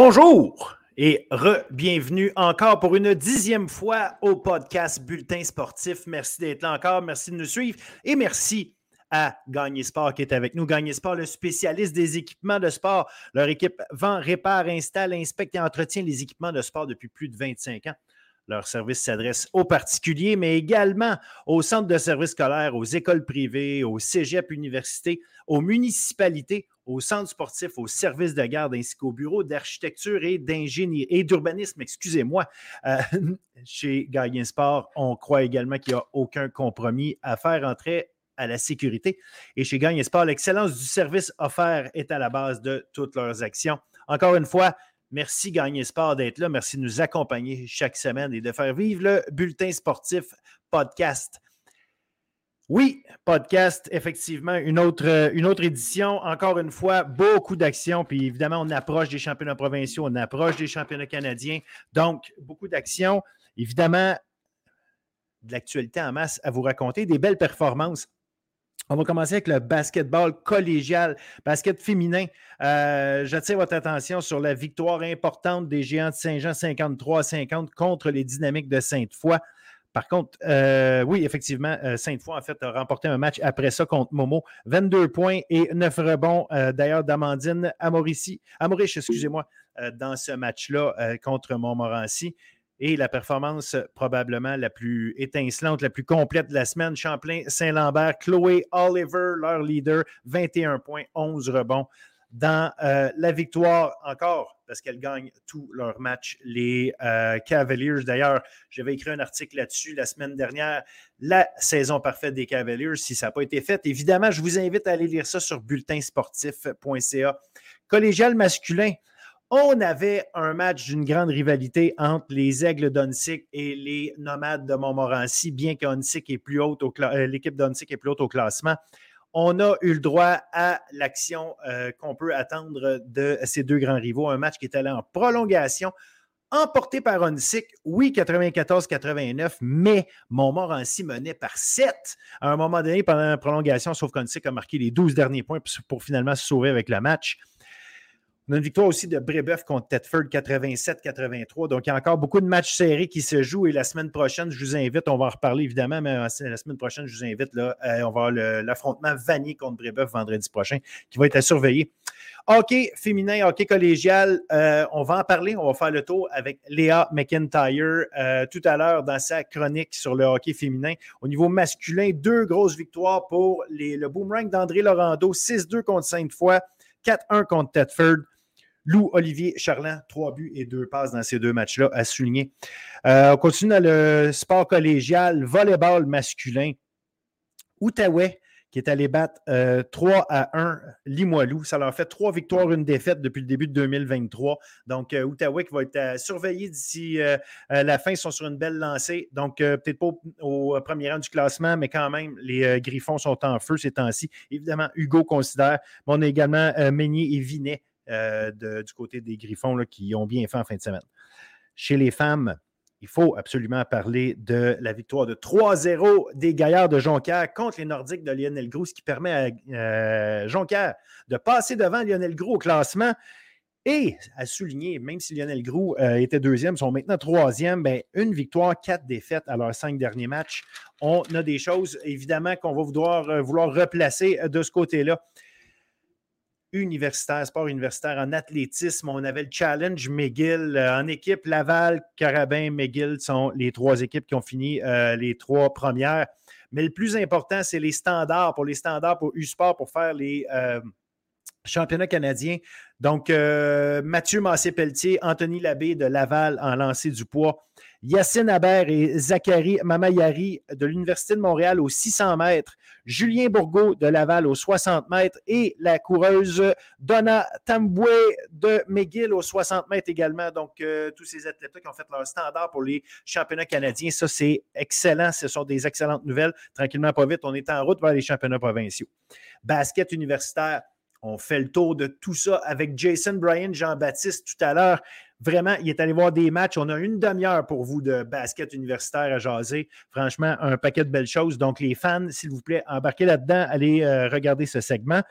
Bonjour et re-bienvenue encore pour une dixième fois au podcast Bulletin Sportif. Merci d'être là encore, merci de nous suivre et merci à Gagner Sport qui est avec nous. Gagner Sport, le spécialiste des équipements de sport. Leur équipe vend, répare, installe, inspecte et entretient les équipements de sport depuis plus de 25 ans. Leur service s'adresse aux particuliers, mais également aux centres de services scolaires, aux écoles privées, aux cégeps universités, aux municipalités, aux centres sportifs, aux services de garde ainsi qu'aux bureaux d'architecture et d'ingénierie et d'urbanisme, excusez-moi. Euh, chez Gaïen Sport, on croit également qu'il n'y a aucun compromis à faire entrer à la sécurité. Et chez Gagne Sport, l'excellence du service offert est à la base de toutes leurs actions. Encore une fois, merci Gagné Sport d'être là. Merci de nous accompagner chaque semaine et de faire vivre le bulletin sportif podcast. Oui, podcast, effectivement, une autre, une autre édition. Encore une fois, beaucoup d'actions. Puis évidemment, on approche des championnats provinciaux, on approche des championnats canadiens. Donc, beaucoup d'actions. Évidemment, de l'actualité en masse à vous raconter, des belles performances on va commencer avec le basketball collégial, basket féminin. Euh, j'attire votre attention sur la victoire importante des Géants de Saint-Jean 53 50 contre les Dynamiques de Sainte-Foy. Par contre, euh, oui, effectivement, euh, Sainte-Foy, en fait, a remporté un match après ça contre Momo. 22 points et 9 rebonds, d'ailleurs, d'Amandine Amorici, Amoriche, excusez-moi, dans ce match-là contre Montmorency et la performance probablement la plus étincelante, la plus complète de la semaine. Champlain-Saint-Lambert, Chloé Oliver, leur leader, 21 points, 11 rebonds dans euh, la victoire encore parce qu'elles gagnent tous leurs matchs. Les euh, Cavaliers, d'ailleurs, j'avais écrit un article là-dessus la semaine dernière, la saison parfaite des Cavaliers, si ça n'a pas été fait. Évidemment, je vous invite à aller lire ça sur bulletinsportif.ca. Collégial masculin, on avait un match d'une grande rivalité entre les Aigles d'Onsic et les Nomades de Montmorency, bien qu'Onsic est plus haute au euh, l'équipe d'Onsic est plus haute au classement. On a eu le droit à l'action euh, qu'on peut attendre de ces deux grands rivaux. Un match qui est allé en prolongation, emporté par Onsic, oui, 94-89, mais Montmorency menait par 7 à un moment donné pendant la prolongation, sauf qu'Onsic a marqué les 12 derniers points pour finalement se sauver avec le match. Une victoire aussi de Brébeuf contre Tedford 87-83. Donc, il y a encore beaucoup de matchs serrés qui se jouent. Et la semaine prochaine, je vous invite, on va en reparler évidemment, mais euh, la semaine prochaine, je vous invite, là, euh, on va avoir l'affrontement Vanier contre Brébeuf vendredi prochain qui va être à surveiller. Hockey féminin, hockey collégial, euh, on va en parler. On va faire le tour avec Léa McIntyre tout à l'heure dans sa chronique sur le hockey féminin. Au niveau masculin, deux grosses victoires pour les, le boomerang d'André Laurando, 6-2 contre Sainte-Foy, 4-1 contre Tedford. Lou Olivier Charland, trois buts et deux passes dans ces deux matchs-là à souligner. Euh, on continue dans le sport collégial, volleyball masculin. Outaouais qui est allé battre 3 euh, à 1 Limoilou. Ça leur fait trois victoires, une défaite depuis le début de 2023. Donc, euh, Outaouais qui va être surveillé d'ici la fin. Ils sont sur une belle lancée. Donc, peut-être pas au, premier rang du classement, mais quand même, les Griffons sont en feu ces temps-ci. Évidemment, Hugo considère, mais on a également Meignier et Vinet euh, du côté des Griffons qui ont bien fait en fin de semaine. Chez les femmes, il faut absolument parler de la victoire de 3-0 des Gaillards de Jonquière contre les Nordiques de Lionel Groux, ce qui permet à euh, Jonquière de passer devant Lionel Groux au classement. Et à souligner, même si Lionel Groux euh, était deuxième, sont maintenant troisième, ben, une victoire, quatre défaites à leurs cinq derniers matchs. On a des choses, évidemment, qu'on va vouloir, vouloir replacer de ce côté-là universitaire, sport universitaire en athlétisme. On avait le Challenge McGill euh, en équipe. Laval, Carabin, McGill sont les trois équipes qui ont fini euh, les trois premières. Mais le plus important, c'est les standards. Pour les standards, pour U-Sport, pour faire les euh, championnats canadiens. Donc, Mathieu Massé-Pelletier, Anthony Labbé de Laval en lancer du poids. Yacine Habert et Zachary Mamayari de l'Université de Montréal aux 600 mètres, Julien Bourgault de Laval aux 60 mètres et la coureuse Donna Tamboué de McGill aux 60 mètres également. Donc, euh, tous ces athlètes qui ont fait leur standard pour les championnats canadiens, ça, c'est excellent. Ce sont des excellentes nouvelles. Tranquillement, pas vite, on est en route vers les championnats provinciaux. Basket universitaire, on fait le tour de tout ça avec Jason Bryan, Jean-Baptiste tout à l'heure. Vraiment, il est allé voir des matchs. On a une demi-heure pour vous de basket universitaire à jaser. Franchement, un paquet de belles choses. Donc, les fans, s'il vous plaît, embarquez là-dedans. Allez euh, regarder ce segment.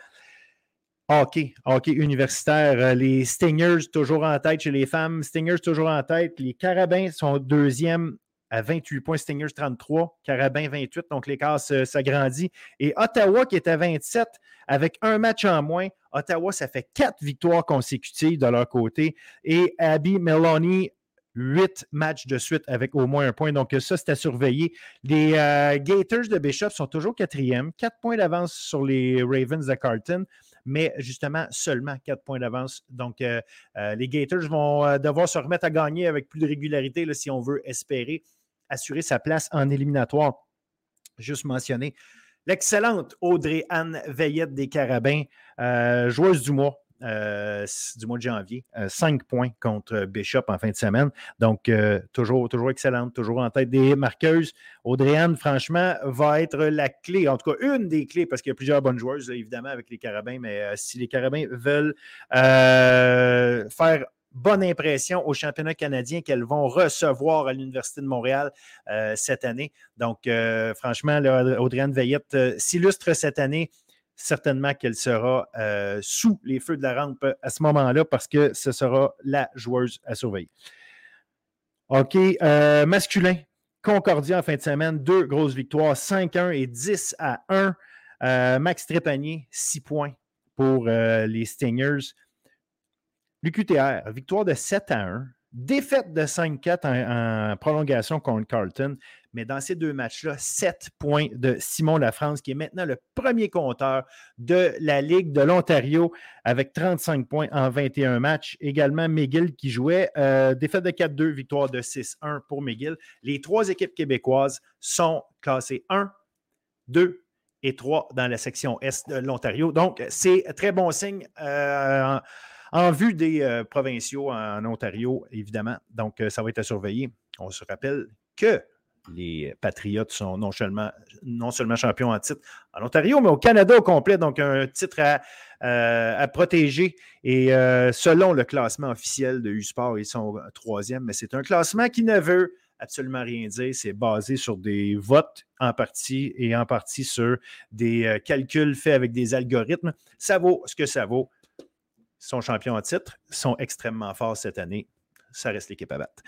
Hockey, hockey universitaire. Euh, les Stingers toujours en tête chez les femmes. Stingers toujours en tête. Les Carabins sont deuxième à 28 points. Stingers 33. Carabins 28. Donc l'écart s'agrandit. Et Ottawa qui est à 27 avec un match en moins. Ottawa, ça fait quatre victoires consécutives de leur côté. Et Abby Meloni huit matchs de suite avec au moins un point. Donc, ça, c'est à surveiller. Les euh, Gators de Bishop sont toujours quatrième, quatre points d'avance sur les Ravens de Carton, mais justement seulement quatre points d'avance. Donc, euh, euh, les Gators vont devoir se remettre à gagner avec plus de régularité si on veut espérer assurer sa place en éliminatoire. Juste mentionné. L'excellente Audrey-Anne Veillette des Carabins, joueuse du mois, euh, du mois de janvier. 5 euh, points contre Bishop en fin de semaine. Donc, euh, toujours, toujours excellente, toujours en tête des marqueuses. Audrey-Anne, franchement, va être la clé, en tout cas une des clés, parce qu'il y a plusieurs bonnes joueuses, évidemment, avec les Carabins, mais si les Carabins veulent faire bonne impression au championnat canadien qu'elles vont recevoir à l'Université de Montréal cette année. Donc, franchement, Audrey-Anne Veillette s'illustre cette année certainement qu'elle sera euh, sous les feux de la rampe à ce moment-là parce que ce sera la joueuse à surveiller. OK, euh, masculin, Concordia en fin de semaine, deux grosses victoires, 5-1 et 10 à 1. Euh, Max Trépanier, 6 points pour les Stingers. L'UQTR, victoire de 7 à 1. Défaite de 5-4 en, prolongation contre Carlton, mais dans ces deux matchs-là, 7 points de Simon Lafrance, qui est maintenant le premier compteur de la Ligue de l'Ontario avec 35 points en 21 matchs. Également, McGill qui jouait, euh, défaite de 4-2, victoire de 6-1 pour McGill. Les trois équipes québécoises sont classées 1, 2 et 3 dans la section Est de l'Ontario. Donc, c'est très bon signe. Euh, en vue des euh, provinciaux en Ontario, évidemment. Donc, euh, ça va être à surveiller. On se rappelle que les Patriotes sont non seulement, non seulement champions en titre en Ontario, mais au Canada au complet. Donc, un titre à, euh, protéger. Et selon le classement officiel de U-Sport, ils sont troisième, mais c'est un classement qui ne veut absolument rien dire. C'est basé sur des votes en partie et en partie sur des calculs faits avec des algorithmes. Ça vaut ce que ça vaut sont champions en titre, sont extrêmement forts cette année. Ça reste l'équipe à battre.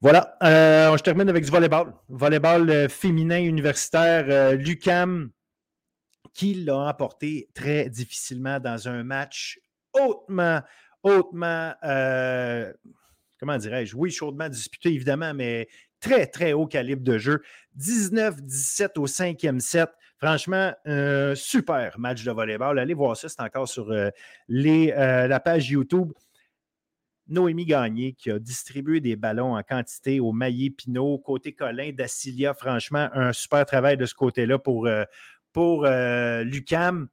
Voilà, euh, je termine avec du volleyball. Volleyball euh, féminin universitaire, euh, Lucam, qui l'a emporté très difficilement dans un match hautement, hautement, comment dirais-je, oui, chaudement disputé évidemment, mais très, très haut calibre de jeu. 19-17 au cinquième set. Franchement, un super match de volleyball. Allez voir ça, c'est encore sur euh, euh, la page YouTube. Noémie Gagné qui a distribué des ballons en quantité au Maillé Pinot, côté Colin, Dacilia. Franchement, un super travail de ce côté-là pour, euh, Lucam.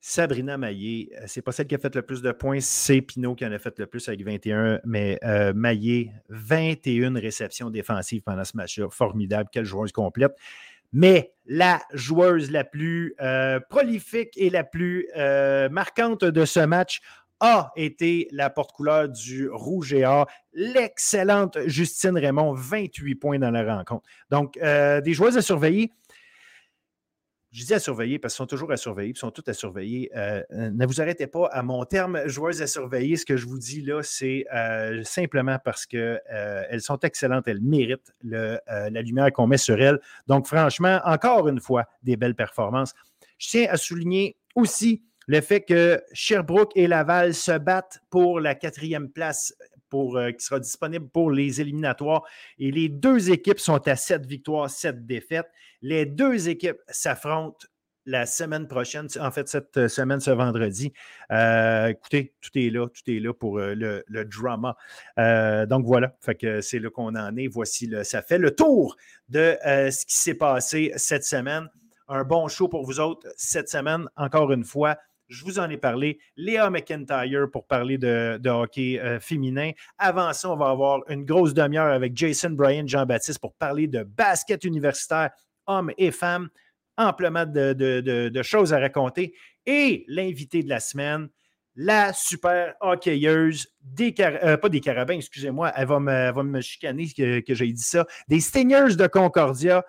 Sabrina Maillé, c'est pas celle qui a fait le plus de points, c'est Pinot qui en a fait le plus avec 21, mais Maillé, 21 réceptions défensives pendant ce match-là. Formidable, quelle joueuse complète mais la joueuse la plus euh, prolifique et la plus euh, marquante de ce match a été la porte-couleur du Rouge et Or, l'excellente Justine Raymond, 28 points dans la rencontre. Donc, euh, des joueuses à surveiller. Je dis à surveiller parce qu'ils sont toujours à surveiller, ils sont toutes à surveiller. Euh, euh, ne vous arrêtez pas à mon terme joueuses à surveiller. Ce que je vous dis là, c'est euh, simplement parce qu'elles sont excellentes, elles méritent la lumière qu'on met sur elles. Donc, franchement, encore une fois, des belles performances. Je tiens à souligner aussi le fait que Sherbrooke et Laval se battent pour la quatrième place pour, qui sera disponible pour les éliminatoires. Et les deux équipes sont à sept victoires, sept défaites. Les deux équipes s'affrontent la semaine prochaine, en fait, cette euh, semaine, ce vendredi. Euh, écoutez, tout est là, tout est là pour euh, le, drama. donc voilà, c'est là qu'on en est. Voici, le, ça fait le tour de ce qui s'est passé cette semaine. Un bon show pour vous autres cette semaine, encore une fois. Je vous en ai parlé. Léa McIntyre pour parler de, hockey féminin. Avant ça, on va avoir une grosse demi-heure avec Jason Bryan, Jean-Baptiste pour parler de basket universitaire hommes et femmes, amplement de, choses à raconter. Et l'invité de la semaine, la super hockeyeuse, des euh, pas des carabins, excusez-moi, elle va me, va me chicaner que, que j'ai dit ça, des Stingers de Concordia.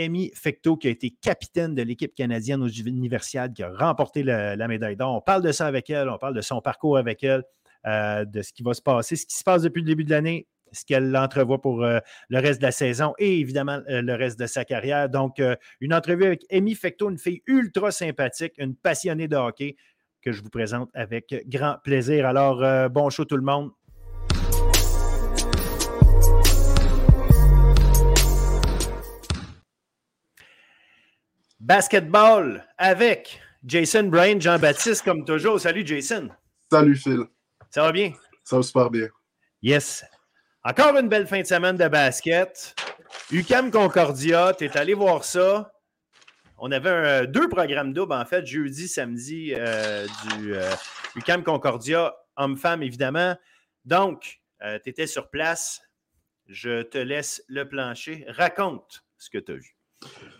Amy Fecto, qui a été capitaine de l'équipe canadienne aux Universiades, qui a remporté la médaille d'or. On parle de ça avec elle, on parle de son parcours avec elle, euh, de ce qui va se passer, ce qui se passe depuis le début de l'année, ce qu'elle entrevoit pour euh, le reste de la saison et évidemment euh, le reste de sa carrière. Donc, une entrevue avec Amy Fecto, une fille ultra sympathique, une passionnée de hockey que je vous présente avec grand plaisir. Alors, bon show tout le monde. Basketball avec Jason Bryan, Jean-Baptiste, comme toujours. Salut, Jason. Salut, Phil. Ça va bien? Ça va super bien. Yes. Encore une belle fin de semaine de basket. UCAM Concordia, tu es allé voir ça. On avait deux programmes doubles, en fait, jeudi, samedi, euh, du UCAM euh, Concordia, homme-femme, évidemment. Donc, euh, tu étais sur place. Je te laisse le plancher. Raconte ce que tu as vu.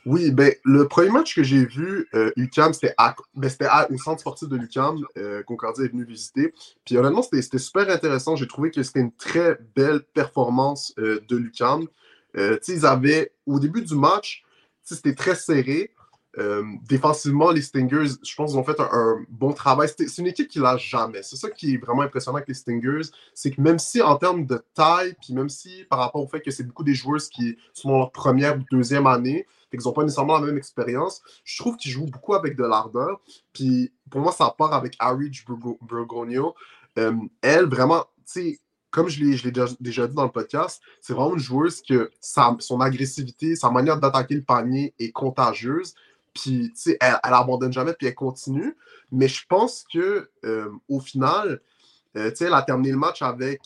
Oui, ben, le premier match que j'ai vu, euh, UCAM, c'était ben, au centre sportif de l'UCAM, euh, Concordia est venu visiter. Puis honnêtement, c'était super intéressant. J'ai trouvé que c'était une très belle performance euh, de l'UCAM. ils avaient, au début du match, c'était très serré. Euh, défensivement, les Stingers, je pense qu'ils ont fait un, bon travail. C'est une équipe qui lâche jamais. C'est ça qui est vraiment impressionnant avec les Stingers. C'est que même si en termes de taille, puis même si par rapport au fait que c'est beaucoup des joueurs qui sont dans leur première ou deuxième année, et qu'ils n'ont pas nécessairement la même expérience, je trouve qu'ils jouent beaucoup avec de l'ardeur. Puis pour moi, ça part avec Harry Burgonio. Euh, elle, vraiment, tu sais, comme je l'ai déjà, déjà, dit dans le podcast, c'est vraiment une joueuse que son agressivité, sa manière d'attaquer le panier est contagieuse. Puis, tu sais, elle, abandonne jamais, puis elle continue. Mais je pense que euh, au final, euh, tu sais, elle a terminé le match avec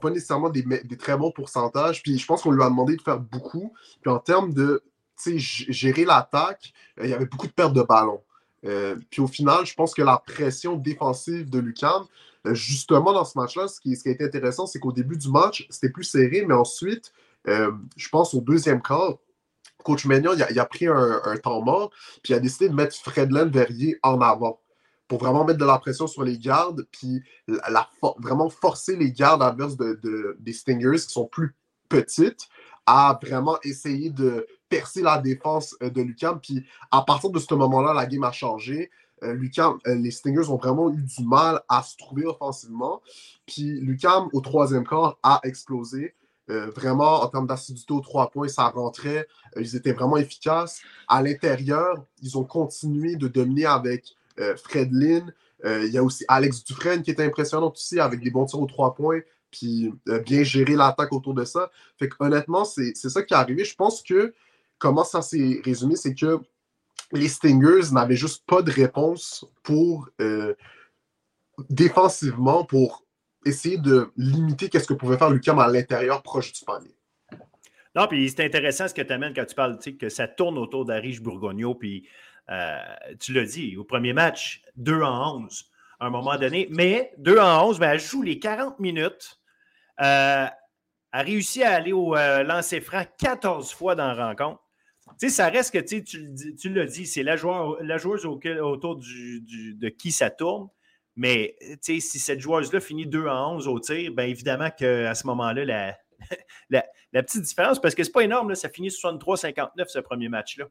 pas nécessairement des, des très bons pourcentages. Puis je pense qu'on lui a demandé de faire beaucoup. Puis en termes de gérer l'attaque, euh, il y avait beaucoup de pertes de ballon. puis au final, je pense que la pression défensive de Lucam, justement dans ce match-là, ce qui, ce qui a été intéressant, c'est qu'au début du match, c'était plus serré, mais ensuite, je pense au deuxième quart, coach Magnon, il a, pris un, temps mort, puis il a décidé de mettre Fredland Verrier en avant pour vraiment mettre de la pression sur les gardes, puis la, vraiment forcer les gardes adverses de, des Stingers qui sont plus petites à vraiment essayer de percer la défense euh, de Lucam. Puis à partir de ce moment-là, la game a changé. Euh, euh, les Stingers ont vraiment eu du mal à se trouver offensivement. Puis Lucam, au troisième quart, a explosé. Euh, vraiment, en termes d'acidité aux trois points, ça rentrait. Euh, ils étaient vraiment efficaces. À l'intérieur, ils ont continué de dominer avec euh, Fred Lynn. il y a aussi Alex Dufresne qui était impressionnant aussi avec des bons tirs aux trois points. Puis bien gérer l'attaque autour de ça. Fait honnêtement, c'est ça qui est arrivé. Je pense que comment ça s'est résumé, c'est que les Stingers n'avaient juste pas de réponse pour défensivement pour essayer de limiter qu'est-ce que pouvait faire Lucam à l'intérieur proche du panier. Non, puis c'est intéressant ce que tu amènes quand tu parles, tu sais, que ça tourne autour d'Arish Bourgogno, puis euh, tu l'as dit, au premier match, 2 en 11 à un moment donné, mais 2 en 11, ben, elle joue les 40 minutes, euh, a réussi à aller au euh, lancer franc 14 fois dans la rencontre. Tu sais, ça reste que tu, tu l'as dit, c'est la, la, joueuse autour de qui ça tourne. Mais si cette joueuse-là finit 2 en 11 au tir, bien évidemment qu'à ce moment-là, la, la, petite différence, parce que c'est pas énorme, là, ça finit 63-59 ce premier match-là.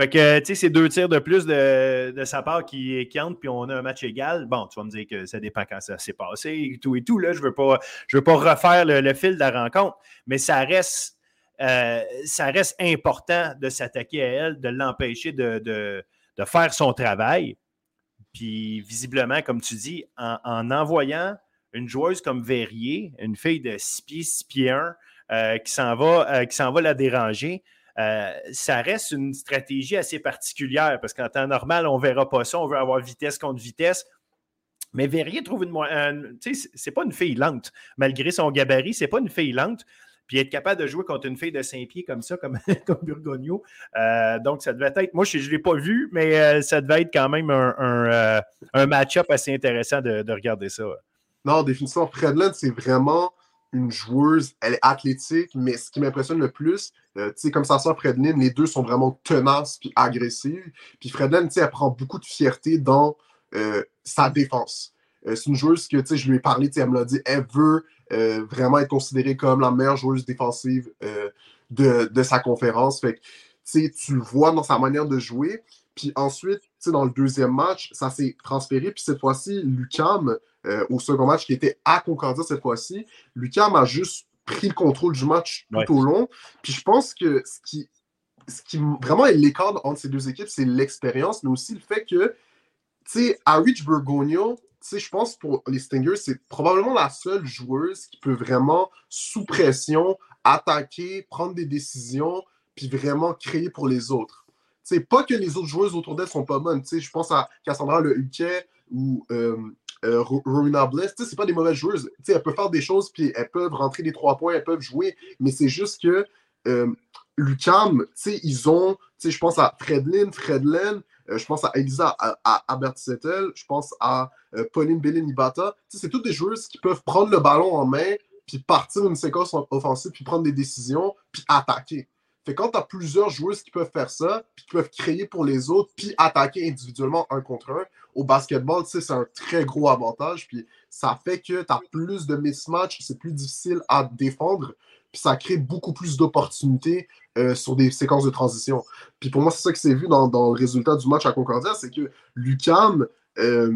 Fait que, c'est deux tirs de plus de, de sa part qui, qui entrent, puis on a un match égal. Bon, tu vas me dire que ça dépend quand ça s'est passé et tout et tout. Là, je ne veux, pas, veux pas refaire le, fil de la rencontre, mais ça reste, euh, ça reste important de s'attaquer à elle, de l'empêcher de, de, de, faire son travail. Puis visiblement, comme tu dis, en, envoyant une joueuse comme Verrier, une fille de 6 pieds, 6 pieds 1, euh, qui s'en va, euh, va la déranger, euh, ça reste une stratégie assez particulière parce qu'en temps normal, on ne verra pas ça. On veut avoir vitesse contre vitesse. Mais Verrier trouve une. tu sais, c'est pas une fille lente. Malgré son gabarit, c'est pas une fille lente. Puis être capable de jouer contre une fille de 5 pieds comme ça, comme, comme. Euh, donc, ça devait être. Moi, je ne l'ai pas vu, mais euh, ça devait être quand même un, euh, match-up assez intéressant de, regarder ça. Non, définitivement, Fredland, c'est vraiment une joueuse. Elle est athlétique, mais ce qui m'impressionne le plus, sais, comme ça sort Fredland, les deux sont vraiment tenaces puis agressives. Puis sais, elle prend beaucoup de fierté dans sa défense. C'est une joueuse que, je lui ai parlé, elle me l'a dit, elle veut euh, vraiment être considérée comme la meilleure joueuse défensive euh, de, sa conférence. Fait tu le vois dans sa manière de jouer. Puis ensuite, dans le deuxième match, ça s'est transféré. Puis cette fois-ci, Lucam, euh, au second match qui était à Concordia cette fois-ci, Lucam a juste pris le contrôle du match tout au long. Puis je pense que ce qui, ce qui vraiment est l'écart entre ces deux équipes, c'est l'expérience, mais aussi le fait que, tu sais, à Rich Burgonio, je pense pour les Stingers, c'est probablement la seule joueuse qui peut vraiment, sous pression, attaquer, prendre des décisions, puis vraiment créer pour les autres. C'est pas que les autres joueuses autour d'elle sont pas bonnes. Je pense à Cassandra Le Huquet ou euh, euh, Rowena Bliss. C'est pas des mauvaises joueuses. elles peuvent faire des choses, puis elles peuvent rentrer des trois points, elles peuvent jouer. Mais c'est juste que euh, Lucam, ils ont, je pense à Fredlin, Fredlin, je pense à Elisa à, à, je pense à Pauline Bellin-Ibata. C'est toutes des joueuses qui peuvent prendre le ballon en main, puis partir d'une séquence offensive, puis prendre des décisions, puis attaquer. Fait quand tu as plusieurs joueuses qui peuvent faire ça, puis qui peuvent créer pour les autres, puis attaquer individuellement un contre un, au basketball, c'est un très gros avantage. Puis ça fait que tu as plus de mismatch, c'est plus difficile à défendre, puis ça crée beaucoup plus d'opportunités euh, sur des séquences de transition. Puis pour moi, c'est ça que c'est vu dans, le résultat du match à Concordia, c'est que Lucam, euh,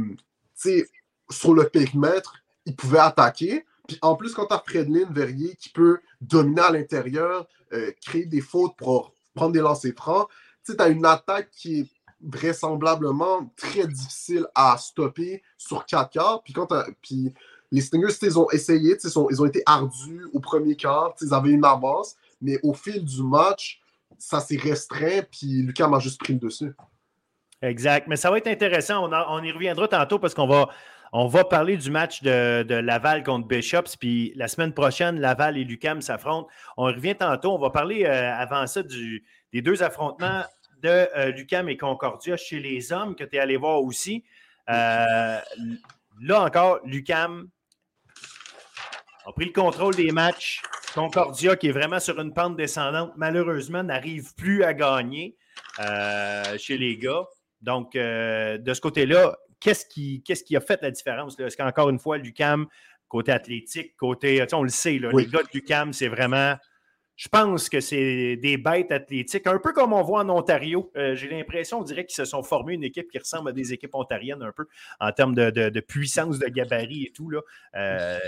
sur le périmètre, il pouvait attaquer, puis en plus, quand tu as Fredlin Verrier qui peut dominer à l'intérieur, euh, créer des fautes pour prendre des lancers francs, tu as une attaque qui est vraisemblablement très difficile à stopper sur 4 quarts. Puis, quand puis les Stingers, ils ont essayé, ils, ont été ardus au premier quart, ils avaient une avance, mais au fil du match, ça s'est restreint, puis Lucas m'a juste pris le dessus. Exact. Mais ça va être intéressant. On, y reviendra tantôt parce qu'on va, on va parler du match de, Laval contre Bishops, puis la semaine prochaine, Laval et Lucam s'affrontent. On revient tantôt. On va parler euh, avant ça des deux affrontements de euh, Lucam et Concordia chez les hommes que tu es allé voir aussi. Euh, là encore, Lucam a pris le contrôle des matchs. Concordia, qui est vraiment sur une pente descendante, malheureusement, n'arrive plus à gagner chez les gars. Donc, de ce côté-là, qu'est-ce qui, qu'est-ce qui a fait la différence? Est-ce qu'encore une fois, Lucam, côté athlétique, côté. On le sait, les gars de Lucam, c'est vraiment. Je pense que c'est des bêtes athlétiques, un peu comme on voit en Ontario. Euh, j'ai l'impression, on dirait qu'ils se sont formés une équipe qui ressemble à des équipes ontariennes un peu en termes de, puissance, de gabarit et tout. Là. Euh,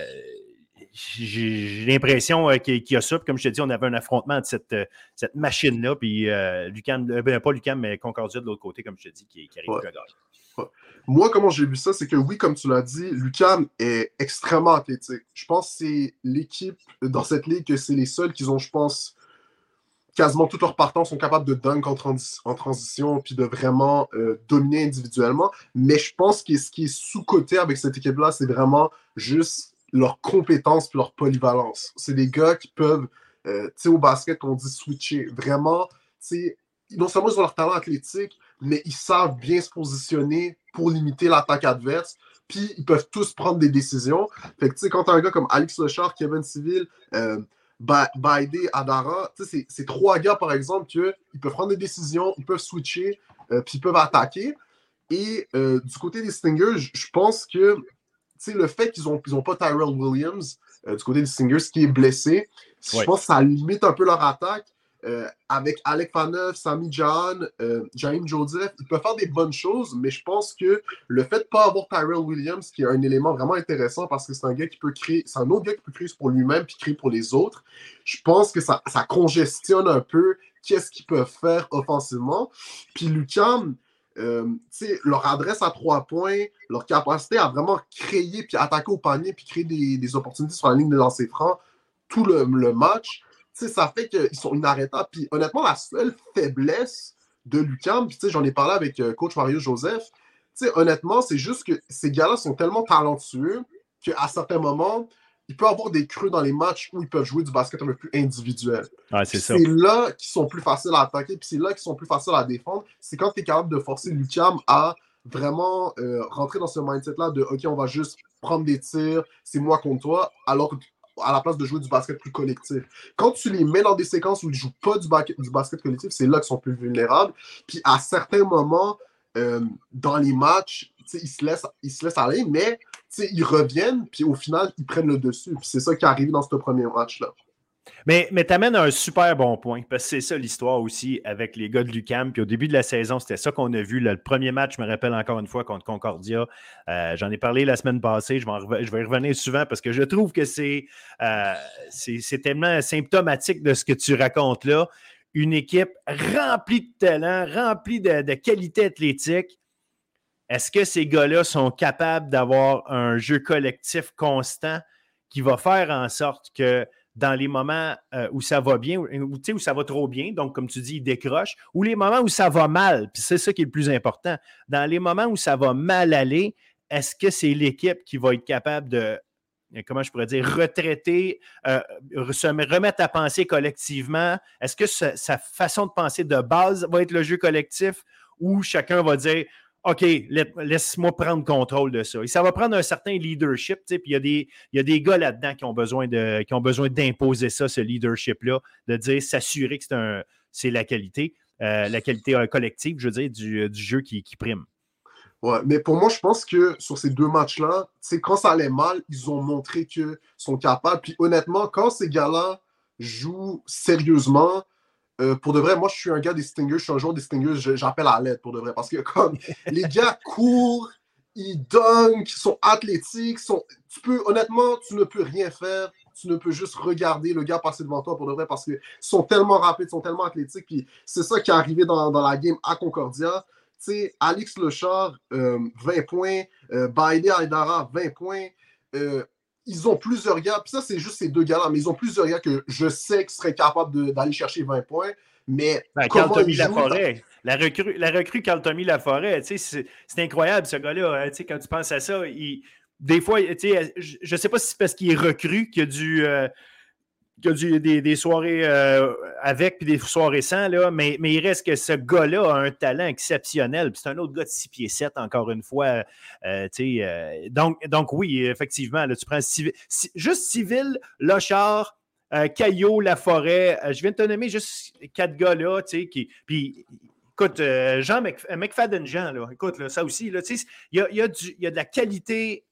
j'ai l'impression euh, qu'il y a ça. comme je te dis, on avait un affrontement de cette, cette machine-là. Puis Lucam, ben, pas Lucam, mais Concordia de l'autre côté, comme je te dis, qui, arrive à gagner. Moi, comment j'ai vu ça, c'est que oui, comme tu l'as dit, Lucam est extrêmement athlétique. Je pense que c'est l'équipe dans cette ligue que c'est les seuls qui ont, je pense, quasiment tous leurs partants sont capables de dunk en, transition puis de vraiment euh, dominer individuellement. Mais je pense que ce qui est sous-côté avec cette équipe-là, c'est vraiment juste leur compétence et leur polyvalence. C'est des gars qui peuvent, euh, tu sais, au basket, on dit switcher. Vraiment, tu sais, non seulement ils ont leur talent athlétique, mais ils savent bien se positionner pour limiter l'attaque adverse. Puis ils peuvent tous prendre des décisions. Fait que tu sais, quand tu as un gars comme Alex Lechard, Kevin Civil, euh, Adara, c'est trois gars par exemple qui ils peuvent prendre des décisions, ils peuvent switcher, euh, puis ils peuvent attaquer. Et euh, du côté des Stingers, je pense que le fait qu'ils n'ont ils ont pas Tyrell Williams du côté des Stingers qui est blessé, je pense que ça limite un peu leur attaque. Euh, avec Alec Faneuf, Sami John, euh, Jaime Joseph, ils peuvent faire des bonnes choses, mais je pense que le fait de ne pas avoir Tyrell Williams, qui est un élément vraiment intéressant parce que c'est un gars qui peut créer, c'est un autre gars qui peut créer pour lui-même puis créer pour les autres, je pense que ça, ça congestionne un peu qu'est-ce qu'ils peuvent faire offensivement. Puis Lucam, euh, leur adresse à trois points, leur capacité à vraiment créer puis attaquer au panier puis créer des, opportunités sur la ligne de lancer franc tout le, match ça fait qu'ils sont inarrêtables. Puis honnêtement, la seule faiblesse de Lucam, puis j'en ai parlé avec euh, coach Mario Joseph, honnêtement, c'est juste que ces gars-là sont tellement talentueux qu'à certains moments, il peut y avoir des creux dans les matchs où ils peuvent jouer du basket un peu plus individuel. c'est là qu'ils sont plus faciles à attaquer, puis c'est là qu'ils sont plus faciles à défendre. C'est quand tu es capable de forcer Lucam à vraiment euh, rentrer dans ce mindset-là de OK, on va juste prendre des tirs, c'est moi contre toi, alors que à la place de jouer du basket plus collectif. Quand tu les mets dans des séquences où ils ne jouent pas du, du basket collectif, c'est là qu'ils sont plus vulnérables. Puis à certains moments, euh, dans les matchs, ils se, laissent, ils se laissent aller, mais ils reviennent, puis au final, ils prennent le dessus. C'est ça qui est arrivé dans ce premier match-là. Mais, mais tu amènes un super bon point, parce que c'est ça l'histoire aussi avec les gars de Lucam. Puis au début de la saison, c'était ça qu'on a vu. le premier match, je me rappelle encore une fois, contre Concordia. Euh, j'en ai parlé la semaine passée. Je, vais y revenir souvent parce que je trouve que euh, c'est c'est tellement symptomatique de ce que tu racontes là. Une équipe remplie de talent, remplie de, qualité athlétique. Est-ce que ces gars-là sont capables d'avoir un jeu collectif constant qui va faire en sorte que dans les moments euh, où ça va bien, ou où ça va trop bien, donc comme tu dis, il décroche, ou les moments où ça va mal, puis c'est ça qui est le plus important. Dans les moments où ça va mal aller, est-ce que c'est l'équipe qui va être capable de, comment je pourrais dire, retraiter, euh, se remettre à penser collectivement? Est-ce que sa façon de penser de base va être le jeu collectif ou chacun va dire OK, laisse-moi prendre contrôle de ça? Et ça va prendre un certain leadership, puis il y, a des, y a des gars là-dedans qui ont besoin de, qui ont besoin d'imposer ça, ce leadership-là, de dire, s'assurer que c'est la qualité, euh, la qualité euh, collective, je veux dire, du, euh, jeu qui, prime. Ouais, mais pour moi, je pense que sur ces deux matchs-là, c'est quand ça allait mal, ils ont montré qu'ils sont capables. Puis honnêtement, quand ces gars-là jouent sérieusement, euh, pour de vrai, moi, je suis un gars des Stingers, je suis un joueur des Stingers, j'appelle à l'aide pour de vrai. Parce que comme les gars courent, ils dunkent, sont athlétiques, sont... Tu peux, honnêtement, tu ne peux rien faire. Tu ne peux juste regarder le gars passer devant toi pour de vrai parce qu'ils sont tellement rapides, sont tellement athlétiques. Puis c'est ça qui est arrivé dans, dans la game à Concordia. Sais, Alex Lechard, 20 euh, points. Euh, Bailey Aydara, 20 points. Euh, ils ont plusieurs gars, puis ça, c'est juste ces deux gars-là, mais ils ont plusieurs gars que je sais qu'ils seraient capables d'aller chercher 20 points. Mais ben, Carl Tommy Laforêt, la recrue, la recrue Carl Tommy Laforêt, c'est incroyable ce gars-là. Hein, quand tu penses à ça, il, des fois, je ne sais pas si c'est parce qu'il est recru qu'il a dû, euh, qui a des, soirées euh, avec puis des soirées sans, là, mais, mais il reste que ce gars-là a un talent exceptionnel. C'est un autre gars de 6 pieds 7, encore une fois. Euh, euh, donc, donc, oui, effectivement, tu prends juste Civil, Lochard, Caillot, La Forêt. je viens de te nommer juste quatre gars-là, qui. Puis, écoute, Jean McFadden Jean, là, écoute, là, ça aussi, il y y, a y a de la qualité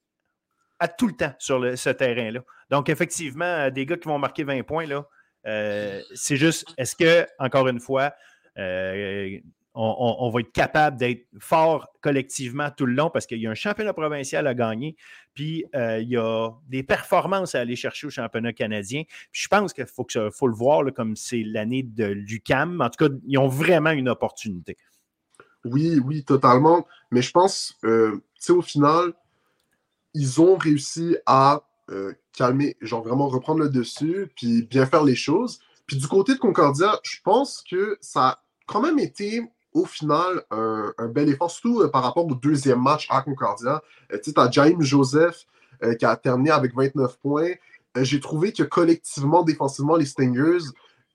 à tout le temps sur ce terrain-là. Donc, effectivement, euh, des gars qui vont marquer 20 points, là, euh, c'est juste, est-ce que, encore une fois, euh, on, va être capable d'être fort collectivement tout le long parce qu'il y a un championnat provincial à gagner, puis il y a des performances à aller chercher au championnat canadien. je pense qu'il faut, que, faut le voir comme c'est l'année de l'UCAM. En tout cas, ils ont vraiment une opportunité. Oui, oui, totalement. Mais je pense, tu sais, au final, ils ont réussi à euh, calmer, genre vraiment reprendre le dessus, puis bien faire les choses. Puis du côté de Concordia, je pense que ça a quand même été au final un, bel effort, surtout euh, par rapport au deuxième match à Concordia. Euh, tu sais, as Jaime Joseph qui a terminé avec 29 points. J'ai trouvé que collectivement, défensivement, les Stingers,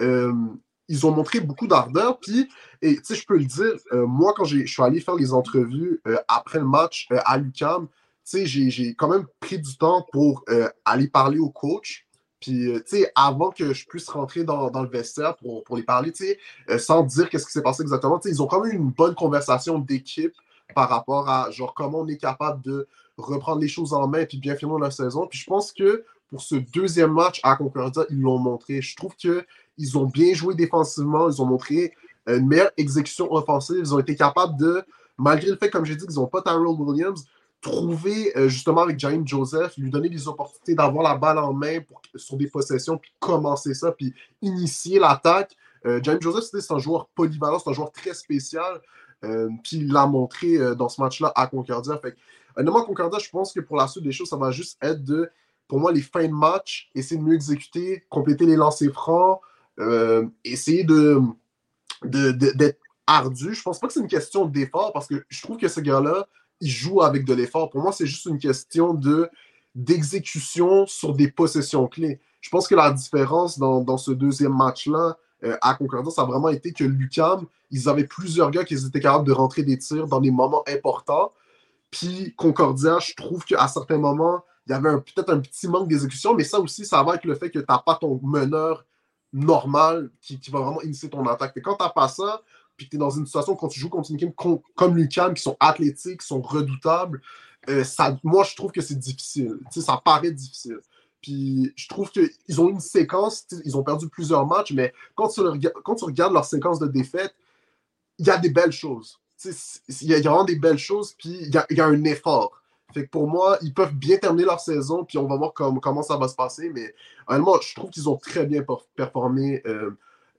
ils ont montré beaucoup d'ardeur. Puis, et tu sais, je peux le dire, moi, quand je suis allé faire les entrevues après le match à l'UCAM, j'ai quand même pris du temps pour euh, aller parler au coach. Puis, euh, tu sais, avant que je puisse rentrer dans, le vestiaire pour, pour les parler, tu sais, euh, sans dire qu'est-ce qui s'est passé exactement, ils ont quand même eu une bonne conversation d'équipe par rapport à, genre, comment on est capable de reprendre les choses en main et puis bien finir la saison. Puis, je pense que pour ce deuxième match à Concordia, ils l'ont montré. Je trouve qu'ils ont bien joué défensivement, ils ont montré une meilleure exécution offensive, ils ont été capables de, malgré le fait, comme j'ai dit, qu'ils n'ont pas Tyrell Williams, trouver euh, justement avec James Joseph, lui donner des opportunités d'avoir la balle en main pour, sur des possessions, puis commencer ça, puis initier l'attaque. Euh, James Joseph, c'est un joueur polyvalent, c'est un joueur très spécial. Euh, puis il l'a montré dans ce match-là à Concordia. Fait honnêtement, Concordia, je pense que pour la suite des choses, ça va juste être de, pour moi, les fins de match, essayer de mieux exécuter, compléter les lancers francs, essayer de, d'être ardu. Je pense pas que c'est une question d'effort parce que je trouve que ce gars-là, il joue avec de l'effort. Pour moi, c'est juste une question de d'exécution sur des possessions clés. Je pense que la différence dans, ce deuxième match-là euh, à Concordia, ça a vraiment été que Lucam, ils avaient plusieurs gars qui étaient capables de rentrer des tirs dans des moments importants. Puis Concordia, je trouve qu'à certains moments, il y avait peut-être un petit manque d'exécution, mais ça aussi, ça va avec le fait que tu n'as pas ton meneur normal qui, va vraiment initier ton attaque. Et quand tu n'as pas ça, puis tu es dans une situation quand tu joues contre une équipe comme l'UCAM, qui sont athlétiques, qui sont redoutables, euh, moi, je trouve que c'est difficile. ça paraît difficile. Puis je trouve qu'ils ont une séquence, ils ont perdu plusieurs matchs, mais quand tu, regardes leur séquence de défaites, il y a des belles choses. Il y, a vraiment des belles choses, puis il y, a, un effort. Fait que pour moi, ils peuvent bien terminer leur saison, puis on va voir comment ça va se passer. Mais honnêtement, je trouve qu'ils ont très bien performé euh,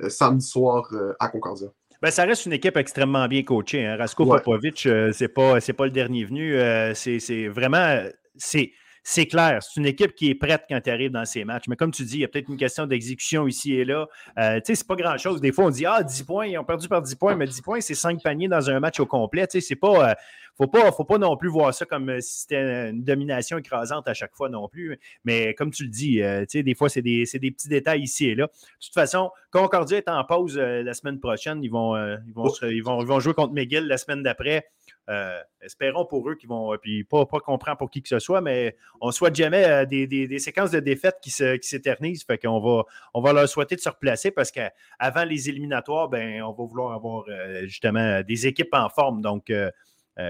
euh, samedi soir à Concordia. Ben, ça reste une équipe extrêmement bien coachée. Hein. Rasko Popovic, c'est pas, pas le dernier venu. c'est vraiment. c'est c'est clair, c'est une équipe qui est prête quand tu arrives dans ces matchs. Mais comme tu dis, il y a peut-être une question d'exécution ici et là. Euh, tu sais, c'est pas grand-chose. Des fois, on dit Ah, 10 points, ils ont perdu par 10 points, mais 10 points, c'est 5 paniers dans un match au complet. Tu sais, c'est pas. Euh, faut pas, faut pas non plus voir ça comme euh, si c'était une domination écrasante à chaque fois non plus. Mais comme tu le dis, tu sais, des fois, c'est des, des, petits détails ici et là. De toute façon, Concordia est en pause la semaine prochaine. Ils vont, ils, vont, ils, vont, ils vont jouer contre McGill la semaine d'après. Euh, espérons pour eux qu'ils vont, euh, puis pas, pas qu'on pour qui que ce soit, mais on souhaite jamais euh, des, séquences de défaites qui, s'éternisent. Fait qu'on va, on va leur souhaiter de se replacer parce qu'avant les éliminatoires, ben, on va vouloir avoir justement des équipes en forme. Donc,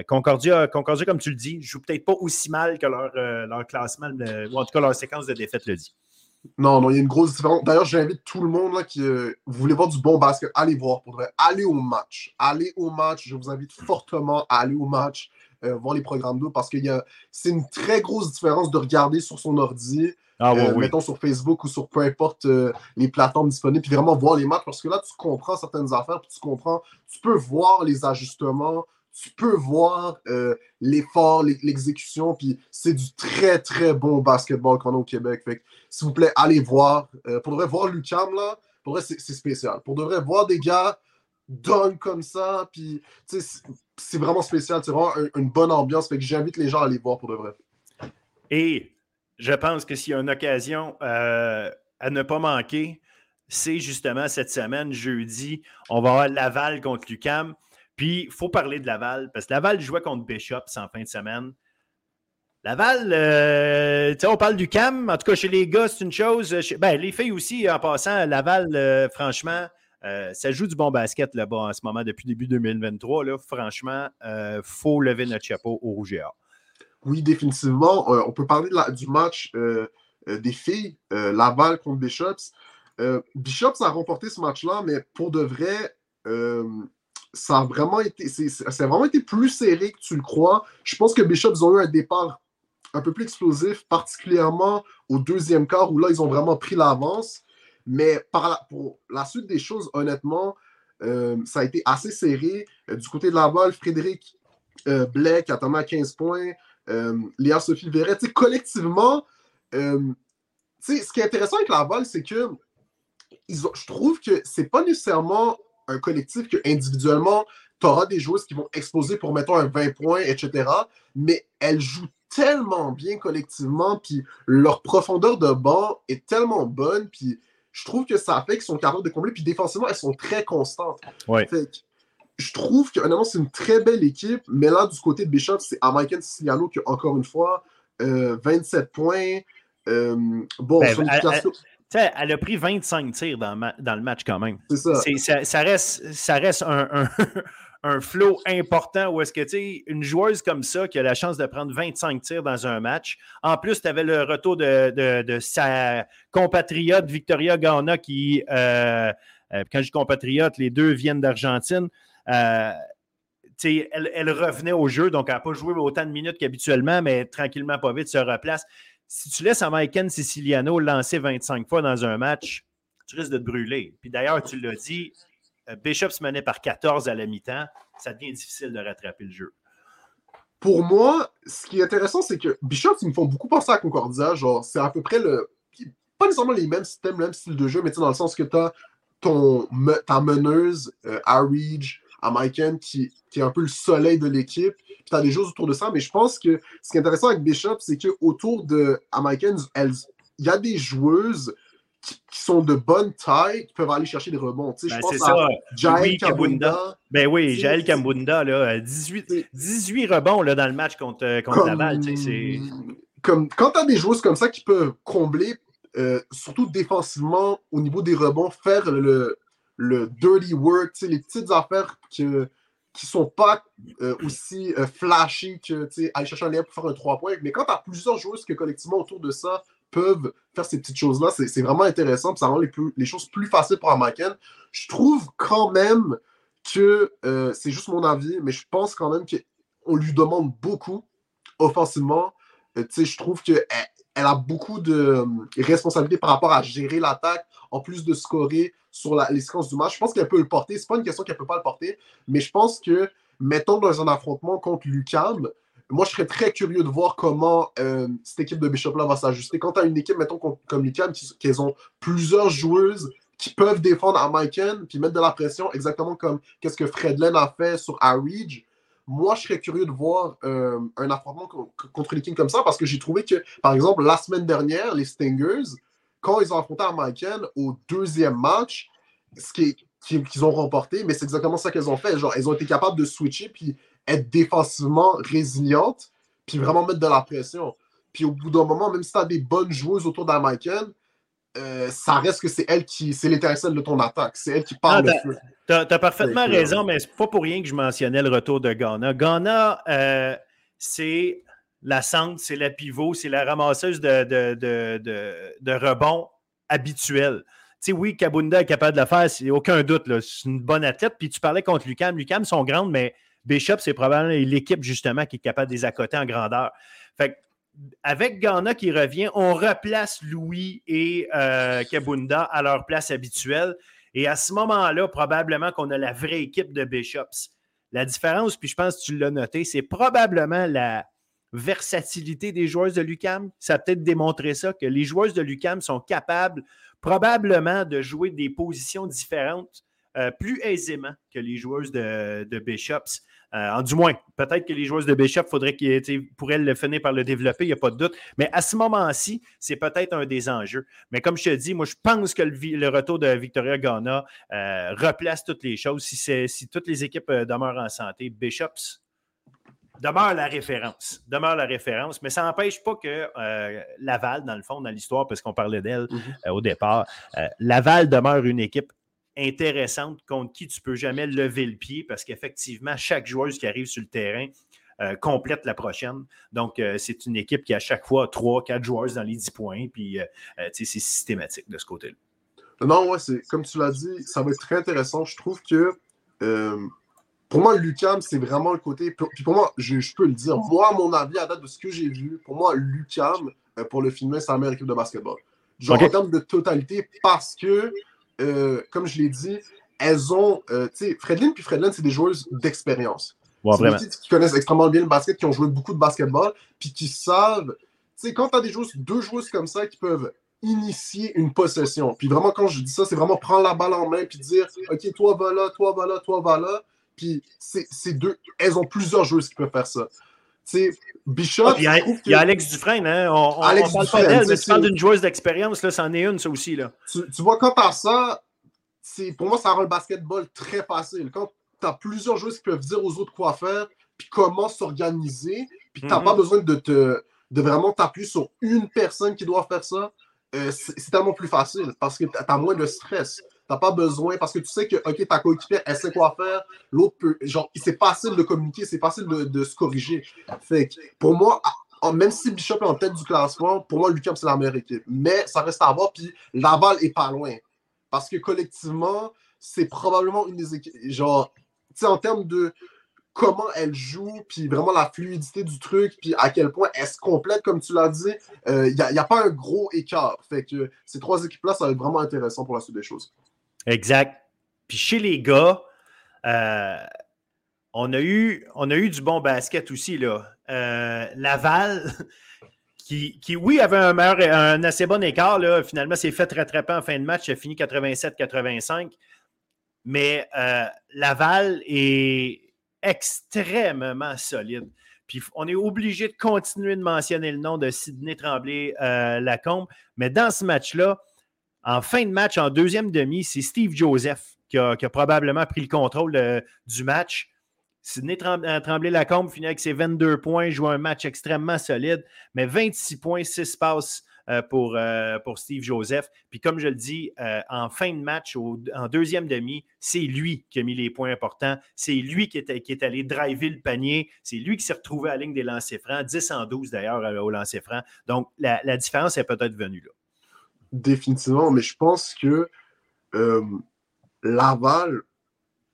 Concordia, Concordia, comme tu le dis, joue peut-être pas aussi mal que leur, leur classement, ou en tout cas leur séquence de défaites le dit. Non, non, il y a une grosse différence. D'ailleurs, j'invite tout le monde là, qui euh, vous voulez voir du bon basket, allez voir pour vrai. Allez au match. Allez au match. Je vous invite fortement à aller au match, euh, voir les programmes d'eau parce que c'est une très grosse différence de regarder sur son ordi. Ah, euh, mettons sur Facebook ou sur peu importe les plateformes disponibles, puis vraiment voir les matchs parce que là, tu comprends certaines affaires, puis tu comprends, tu peux voir les ajustements, tu peux voir euh, l'effort, l'exécution, puis c'est du très, très bon basketball qu'on a au Québec. Fait s'il vous plaît, allez voir. Euh, pour de vrai, voir Lucam, là, pour vrai, c'est spécial. Pour de vrai, voir des gars dunk comme ça, puis c'est vraiment spécial. C'est vraiment une bonne ambiance. Fait que j'invite les gens à aller voir pour de vrai. Et je pense que s'il y a une occasion euh, à ne pas manquer, c'est justement cette semaine, jeudi, on va avoir Laval contre Lucam. Puis, il faut parler de Laval, parce que Laval jouait contre Bishop en fin de semaine. Laval, euh, on parle du CAM. En tout cas, chez les gars, c'est une chose. ben, les filles aussi, en passant, Laval, euh, franchement, euh, ça joue du bon basket là-bas en ce moment depuis début 2023. Là. Franchement, il faut lever notre chapeau au Rouge et. Oui, définitivement. on peut parler du match des filles, Laval contre Bishops. Bishops a remporté ce match-là, mais pour de vrai, ça a vraiment été, c'est, vraiment été plus serré que tu le crois. Je pense que Bishops ont eu un départ un peu plus explosif, particulièrement au deuxième quart où là, ils ont vraiment pris l'avance. Mais par pour la suite des choses, honnêtement, euh, ça a été assez serré. Euh, du côté de Laval, Frédéric euh, Blake a à 15 points. Léa Sophie Verret, collectivement, ce qui est intéressant avec Laval, c'est que je trouve que c'est pas nécessairement un collectif que individuellement, tu auras des joueuses qui vont exploser pour, mettons, un 20 points, etc. Mais elles jouent tellement bien collectivement, puis leur profondeur de banc est tellement bonne, puis je trouve que ça fait qu'ils sont capables de combler, puis défensivement, elles sont très constantes. Ouais. je trouve que honnêtement, c'est une très belle équipe, mais là, du côté de Bishop, c'est American Siciliano qui, encore une fois, 27 euh, points. Euh, bon, ben, elle a pris 25 tirs dans, le match quand même. C'est ça. ça. reste, ça reste un, un, flow important où est-ce que, tu sais, une joueuse comme ça qui a la chance de prendre 25 tirs dans un match, en plus, tu avais le retour de, sa compatriote Victoria Ghana qui, euh, euh, quand je dis compatriote, les deux viennent d'Argentine. Euh, elle, elle, revenait au jeu, donc elle n'a pas joué autant de minutes qu'habituellement, mais tranquillement, pas vite, se replace si tu laisses American Siciliano lancer 25 fois dans un match, tu risques de te brûler. Puis d'ailleurs, tu l'as dit, euh, Bishop se menait par 14 à la mi-temps. Ça devient difficile de rattraper le jeu. Pour moi, ce qui est intéressant, c'est que Bishop, ils me font beaucoup penser à Concordia. Genre, c'est à peu près le. Pas nécessairement les mêmes systèmes, le même style de jeu, mais dans le sens que tu as ton, ta meneuse, euh, American, qui, qui est un peu le soleil de l'équipe tu as des choses autour de ça. Mais je pense que ce qui est intéressant avec Bishop, c'est qu'autour de Americans, il y a des joueuses qui, sont de bonne taille, qui peuvent aller chercher des rebonds. Tu sais, je ben, pense à Jael Kambunda. Ben oui, Jael Kambunda, là, 18, 18 rebonds là, dans le match contre, contre Laval. Tu sais, comme, quand tu as des joueuses comme ça qui peuvent combler, euh, surtout défensivement, au niveau des rebonds, faire le, le dirty work, les petites affaires que qui sont pas euh, aussi euh, flashy que aller chercher un lien pour faire un 3 points. Mais quand tu as plusieurs joueurs que collectivement autour de ça peuvent faire ces petites choses-là, c'est vraiment intéressant. Ça rend les, choses plus faciles pour Amaken. Je trouve quand même que euh, c'est juste mon avis, mais je pense quand même qu'on lui demande beaucoup offensivement. Je trouve qu'elle elle a beaucoup de responsabilités par rapport à gérer l'attaque, en plus de scorer sur la, les séquences du match. Je pense qu'elle peut le porter. C'est pas une question qu'elle peut pas le porter, mais je pense que, mettons dans un affrontement contre Lucam, moi, je serais très curieux de voir comment cette équipe de Bishop-là va s'ajuster. Quand tu as une équipe, mettons, comme Lucam, qui ont plusieurs joueuses qui peuvent défendre à Maiken puis mettre de la pression, exactement comme qu'est-ce que Fredlen a fait sur Arridge. Moi, je serais curieux de voir euh, un affrontement contre les Kings comme ça parce que j'ai trouvé que, par exemple, la semaine dernière, les Stingers, quand ils ont affronté Maiken au deuxième match, ce qu'ils ont remporté, mais c'est exactement ça qu'elles ont fait. Genre, elles ont été capables de switcher puis être défensivement résilientes puis vraiment mettre de la pression. Puis au bout d'un moment, même si tu as des bonnes joueuses autour d'Amaiken, euh, ça reste que c'est elle qui, c'est l'étincelle de ton attaque. C'est elle qui parle le feu. Tu as, parfaitement raison, mais c'est pas pour rien que je mentionnais le retour de Ghana. Ghana, euh, c'est la centre, c'est la pivot, c'est la ramasseuse de, de, rebonds habituels. Tu sais, oui, Kabunda est capable de le faire, c'est aucun doute. C'est une bonne athlète. Puis tu parlais contre Lucam. Lucam sont grandes, mais Bishop, c'est probablement l'équipe justement qui est capable de les accoter en grandeur. Fait avec Ghana qui revient, on replace Louis et euh, Kabunda à leur place habituelle. Et à ce moment-là, probablement qu'on a la vraie équipe de Bishops. La différence, puis je pense que tu l'as noté, c'est probablement la versatilité des joueurs de l'UCAM. Ça a peut-être démontré ça, que les joueurs de l'UCAM sont capables probablement de jouer des positions différentes euh, plus aisément que les joueuses de, Bishops. Euh, du moins, peut-être que les joueurs de Bishop faudrait qu'ils pourraient le finir par le développer, il n'y a pas de doute. Mais à ce moment-ci, c'est peut-être un des enjeux. Mais comme je te dis, moi, je pense que le, retour de Victoria Ghana euh, replace toutes les choses. Si, toutes les équipes demeurent en santé, Bishops demeure la référence. Demeure la référence, mais ça n'empêche pas que Laval, dans le fond, dans l'histoire, parce qu'on parlait d'elle mm-hmm. au départ, Laval demeure une équipe intéressante contre qui tu ne peux jamais lever le pied parce qu'effectivement, chaque joueuse qui arrive sur le terrain euh, complète la prochaine. Donc, euh, c'est une équipe qui a à chaque fois 3, 4 joueuses dans les 10 points. Puis, euh, c'est systématique de ce côté-là. Non, ouais, c'est comme tu l'as dit, ça va être très intéressant. Je trouve que pour moi, Lucam, c'est vraiment le côté. Puis pour moi, je, peux le dire. Moi, à mon avis, à date de ce que j'ai vu, pour moi, Lucam, pour le film, c'est la meilleure équipe de basketball. Genre en termes de totalité, parce que euh, comme je l'ai dit, elles ont. Euh, tu sais, Fredlin puis Fredlin, c'est des joueuses d'expérience. c'est des qui connaissent extrêmement bien le basket, qui ont joué beaucoup de basketball, puis qui savent. Tu sais, quand tu as des joueuses, deux joueuses comme ça qui peuvent initier une possession, puis vraiment, quand je dis ça, c'est vraiment prendre la balle en main, puis dire OK, toi va là, toi va là, toi va là. Puis c'est deux. Elles ont plusieurs joueuses qui peuvent faire ça. sais, Bishop. Ah, il, y a, Alex Dufresne, hein? On, Alex parle pas d'elle, mais tu parles d'une joueuse d'expérience, là, c'en est une, ça aussi. Là. Tu, vois, quand tu as ça, pour moi, ça rend le basketball très facile. Quand tu as plusieurs joueurs qui peuvent dire aux autres quoi faire, puis comment s'organiser, puis tu n'as pas mhm. besoin de, te, de vraiment t'appuyer sur une personne qui doit faire ça, euh, c'est tellement plus facile parce que tu as moins de stress n'as pas besoin, parce que tu sais que, OK, ta coéquipière, elle sait quoi faire, l'autre peut, genre, c'est facile de communiquer, c'est facile de, se corriger. Fait pour moi, même si Bishop est en tête du classement, pour moi, Lucam, c'est la meilleure équipe. Mais ça reste à voir, puis Laval est pas loin. Parce que collectivement, c'est probablement une des équipes, genre, tu sais, en termes de comment elle joue, puis vraiment la fluidité du truc, puis à quel point elle se complète, comme tu l'as dit, il euh, n'y a, pas un gros écart. Fait que ces trois équipes-là, ça va être vraiment intéressant pour la suite des choses. Exact. Puis chez les gars, euh, on, a eu, du bon basket aussi. Là. Euh, Laval, qui, qui, oui, avait un, meilleur, assez bon écart, finalement, s'est fait rattraper en fin de match. Il a fini 87-85. Mais euh, Laval est extrêmement solide. Puis on est obligé de continuer de mentionner le nom de Sidney Tremblay-Lacombe. Mais dans ce match-là, en fin de match, en deuxième demi, c'est Steve Joseph qui a, probablement pris le contrôle euh, du match. Sidney euh, Tremblay-Lacombe finit avec ses 22 points, joue un match extrêmement solide, mais 26 points, 6 passes pour, pour Steve Joseph. Puis comme je le dis, en fin de match, en deuxième demi, c'est lui qui a mis les points importants. C'est lui qui est, allé driver le panier. C'est lui qui s'est retrouvé à la ligne des lancers francs, 10 en 12 d'ailleurs au lancer franc. Donc la différence est peut-être venue là. Définitivement, mais je pense que Laval,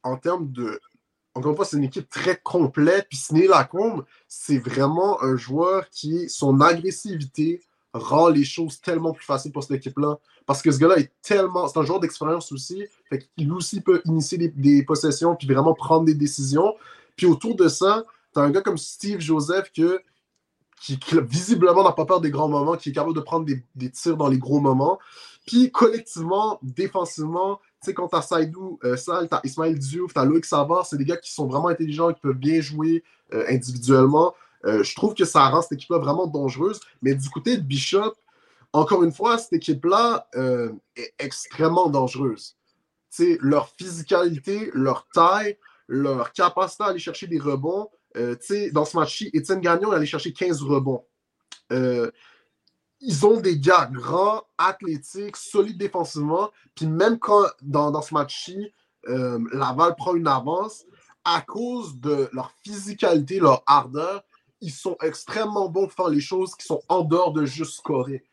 en termes de. Encore une fois, c'est une équipe très complète. Puis Sidney Lacombe, c'est vraiment un joueur qui, son agressivité rend les choses tellement plus faciles pour cette équipe-là. Parce que ce gars-là est tellement. C'est un joueur d'expérience aussi. Fait aussi peut initier des, possessions puis vraiment prendre des décisions. Puis autour de ça, tu as un gars comme Steve Joseph que, qui, visiblement n'a pas peur des grands moments, qui est capable de prendre des, tirs dans les gros moments. Puis collectivement, défensivement, tu sais, quand t'as Saïdou euh, Sal, t'as Ismaël Diouf, t'as Loïc Savard, c'est des gars qui sont vraiment intelligents, qui peuvent bien jouer euh, individuellement. Euh, je trouve que ça rend cette équipe-là vraiment dangereuse. Mais du côté de Bishop, encore une fois, cette équipe-là est extrêmement dangereuse. Tu sais, leur physicalité, leur taille, leur capacité à aller chercher des rebonds. Sais, dans ce match-ci, Étienne Gagnon est allé chercher 15 rebonds ils ont des gars grands, athlétiques, solides défensivement. Puis même quand dans, ce match-ci, euh, Laval prend une avance, à cause de leur physicalité, leur ardeur, ils sont extrêmement bons pour faire les choses qui sont en dehors de juste scorer.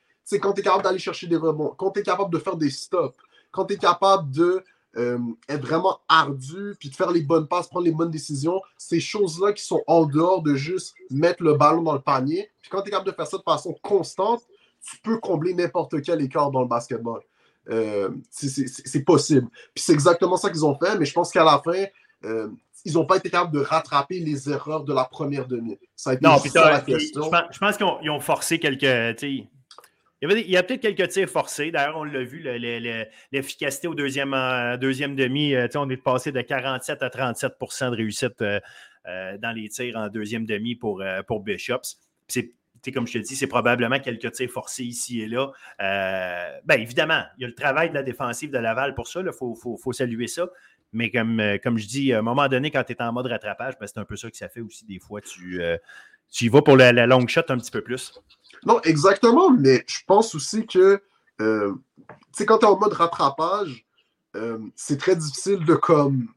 Quand tu es capable d'aller chercher des rebonds, quand tu es capable de faire des stops, quand tu es capable de euh, être vraiment ardu, puis de faire les bonnes passes, prendre les bonnes décisions, ces choses-là qui sont en dehors de juste mettre le ballon dans le panier. Puis quand tu es capable de faire ça de façon constante, tu peux combler n'importe quel écart dans le basketball. Euh, c'est possible. Puis c'est exactement ça qu'ils ont fait, mais je pense qu'à la fin, euh, ils n'ont pas été capables de rattraper les erreurs de la première demi. Ça a été non, ça la question. Je pense, qu'ils ont, forcé quelques. Il y, a peut-être quelques tirs forcés. D'ailleurs, on l'a vu, l'efficacité au deuxième, euh, deuxième demi. on est passé de 47 à 37% de réussite dans les tirs en deuxième demi pour, pour Bishops. C'est comme je te dis, c'est probablement quelques tirs forcés ici et là. Euh, bien, évidemment, il y a le travail de la défensive de Laval pour ça. Il faut, saluer ça. Mais comme, euh, comme je dis, à un moment donné, quand tu es en mode rattrapage, ben, c'est un peu ça que ça fait aussi des fois. Tu, euh, tu y vas pour la, long shot un petit peu plus. Non, exactement. Mais je pense aussi que euh, quand tu es en mode rattrapage, c'est très difficile de comme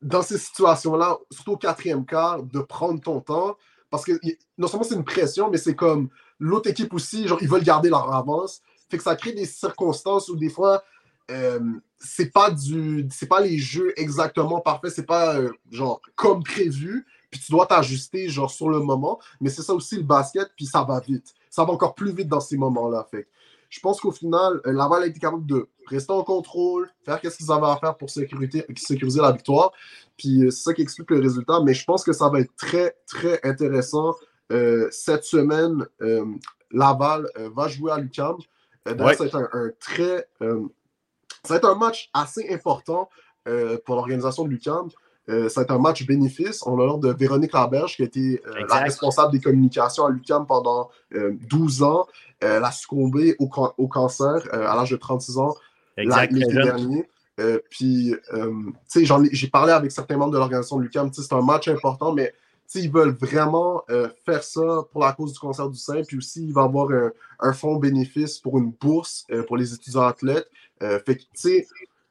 dans ces situations-là, surtout au quatrième quart, de prendre ton temps parce que non seulement c'est une pression, mais c'est comme l'autre équipe aussi, genre, ils veulent garder leur avance. Fait que ça crée des circonstances où des fois, euh, c'est pas du c'est pas les jeux exactement parfaits, c'est pas euh, genre comme prévu, puis tu dois t'ajuster genre sur le moment, mais c'est ça aussi le basket, puis ça va vite. Ça va encore plus vite dans ces moments-là. Fait je pense qu'au final, euh, Laval a été capable de rester en contrôle, faire ce qu'ils avaient à faire pour sécuriser, sécuriser la victoire. Puis euh, c'est ça qui explique le résultat. Mais je pense que ça va être très, très intéressant. Euh, cette semaine, Laval va jouer à l'UQAM. D'ailleurs, ça va être un, très. ça va être un match assez important pour l'organisation de l'UQAM. Ça va être un match bénéfice. On a l'ordre de Véronique Laberge, qui a été la responsable des communications à l'UQAM pendant 12 ans. elle a succombé au, au cancer à l'âge de 36 ans l'été dernier. Euh, puis, euh, tu sais, j'ai parlé avec certains membres de l'organisation de l'UQAM. C'est un match important, mais ils veulent vraiment euh, faire ça pour la cause du concert du sein. Puis aussi, il va y avoir un, fonds bénéfice pour une bourse pour les étudiants athlètes. fait que, tu sais,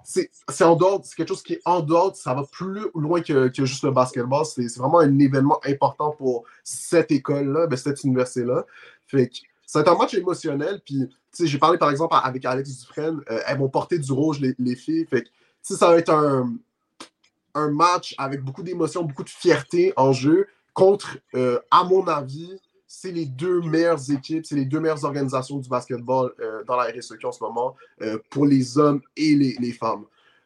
c'est en dehors, c'est quelque chose qui est en dehors, ça va plus loin que, que juste le basketball. C'est vraiment un événement important pour cette école-là, ben, cette université-là. Fait que c'est un match émotionnel. Puis j'ai parlé par exemple avec Alex Dufresne, euh, elles vont porter du rouge, les, filles. Fait ça va être un, un match avec beaucoup d'émotions, beaucoup de fierté en jeu contre, euh, à mon avis, c'est les deux meilleures équipes, c'est les deux meilleures organisations du basketball euh, dans la RSEQ en ce moment, pour les hommes et les, femmes.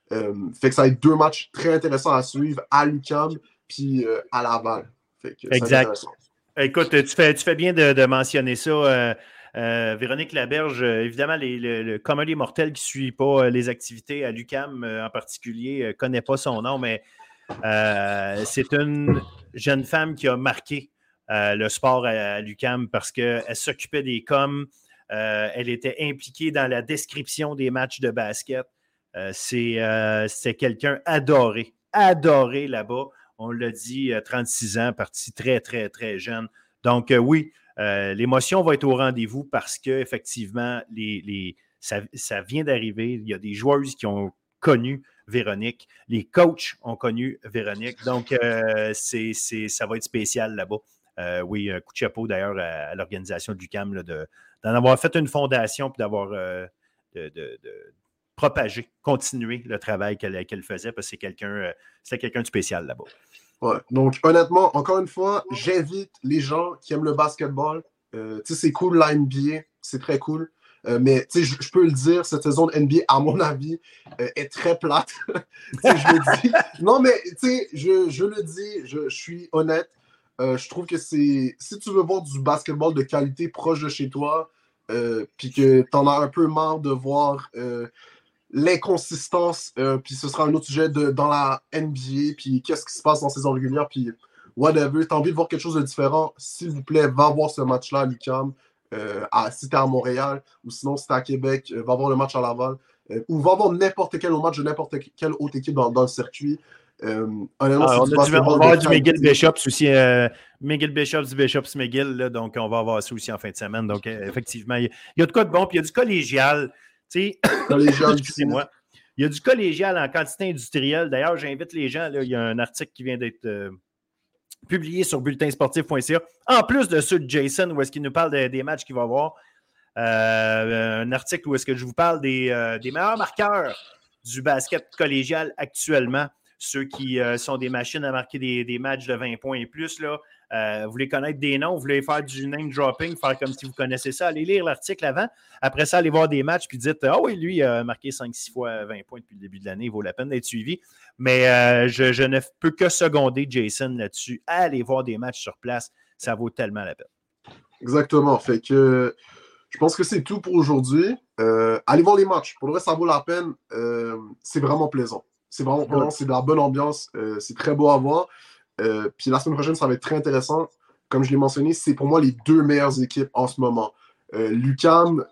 fait que ça va être deux matchs très intéressants à suivre à l'UQAM puis à Laval. exact. Écoute, tu fais, tu fais bien de, mentionner ça. Euh, euh, Véronique Laberge, euh, évidemment, les, le, commun des mortels qui ne suit pas les activités à l'UCAM en particulier ne connaît pas son nom, mais c'est une jeune femme qui a marqué le sport à, l'UCAM parce qu'elle s'occupait des coms, elle était impliquée dans la description des matchs de basket. c'est quelqu'un adoré, adoré là-bas on l'a dit, 36 ans, parti très, très, très jeune. Donc, euh, oui, l'émotion va être au rendez-vous parce qu'effectivement, les, ça vient d'arriver. Il y a des joueuses qui ont connu Véronique. Les coachs ont connu Véronique. Donc, c'est, ça va être spécial là-bas. Oui, un coup de chapeau d'ailleurs à, l'organisation du CAM de, d'en avoir fait une fondation puis d'avoir de, propager, continuer le travail qu'elle faisait parce que c'est quelqu'un euh, quelqu'un de spécial là-bas. Ouais. Donc, honnêtement, encore une fois, j'invite les gens qui aiment le basketball. Euh, c'est cool la NBA, c'est très cool. Euh, mais je, peux le dire, cette saison de NBA, à mon avis, est très plate. je le dis. Non, mais je, je le dis, je suis honnête. Je trouve que c'est. Si tu veux voir du basketball de qualité proche de chez toi, puis que tu en as un peu marre de voir l'inconsistance, euh, puis ce sera un autre sujet de, dans la NBA, puis qu'est-ce qui se passe en saison régulière, puis whatever. T'as envie de voir quelque chose de différent, s'il vous plaît, va voir ce match-là à l'UQAM. Euh, si t'es à Montréal, ou sinon si t'es à Québec, euh, va voir le match à Laval, ou va voir n'importe quel match de n'importe quelle autre équipe dans le circuit. Honnêtement, ah, on, du, va avoir du McGill Bishops aussi. McGill Bishops, du Bishops McGill. donc, on va avoir ça aussi en fin de semaine. Donc, effectivement, il y, a de quoi de bon. Puis il y a du collégial. Excusez-moi. Il y a du collégial en quantité industrielle. D'ailleurs, j'invite les gens. il y a un article qui vient d'être euh, publié sur bulletinsportif.ca. En plus de ceux de Jason, où est-ce qu'il nous parle des matchs qu'il va avoir. Euh, un article où est-ce que je vous parle des, euh, meilleurs marqueurs du basket collégial actuellement. Ceux qui sont des machines à marquer des, matchs de 20 points et plus. Là. Euh, vous voulez connaître des noms, vous voulez faire du name dropping, faire comme si vous connaissez ça, allez lire l'article avant. Après ça, allez voir des matchs, puis dites Ah oui, lui, a marqué 5-6 fois 20 points depuis le début de l'année, il vaut la peine d'être suivi. Mais euh, je, ne peux que seconder Jason là-dessus. Allez voir des matchs sur place, ça vaut tellement la peine. Exactement. Fait que je pense que c'est tout pour aujourd'hui. Euh, allez voir les matchs. Pour le reste, ça vaut la peine. c'est vraiment plaisant. C'est vraiment c'est de la bonne ambiance. c'est très beau à voir. Euh, puis la semaine prochaine, ça va être très intéressant. Comme je l'ai mentionné, c'est pour moi les deux meilleures équipes en ce moment. Euh, Lucam,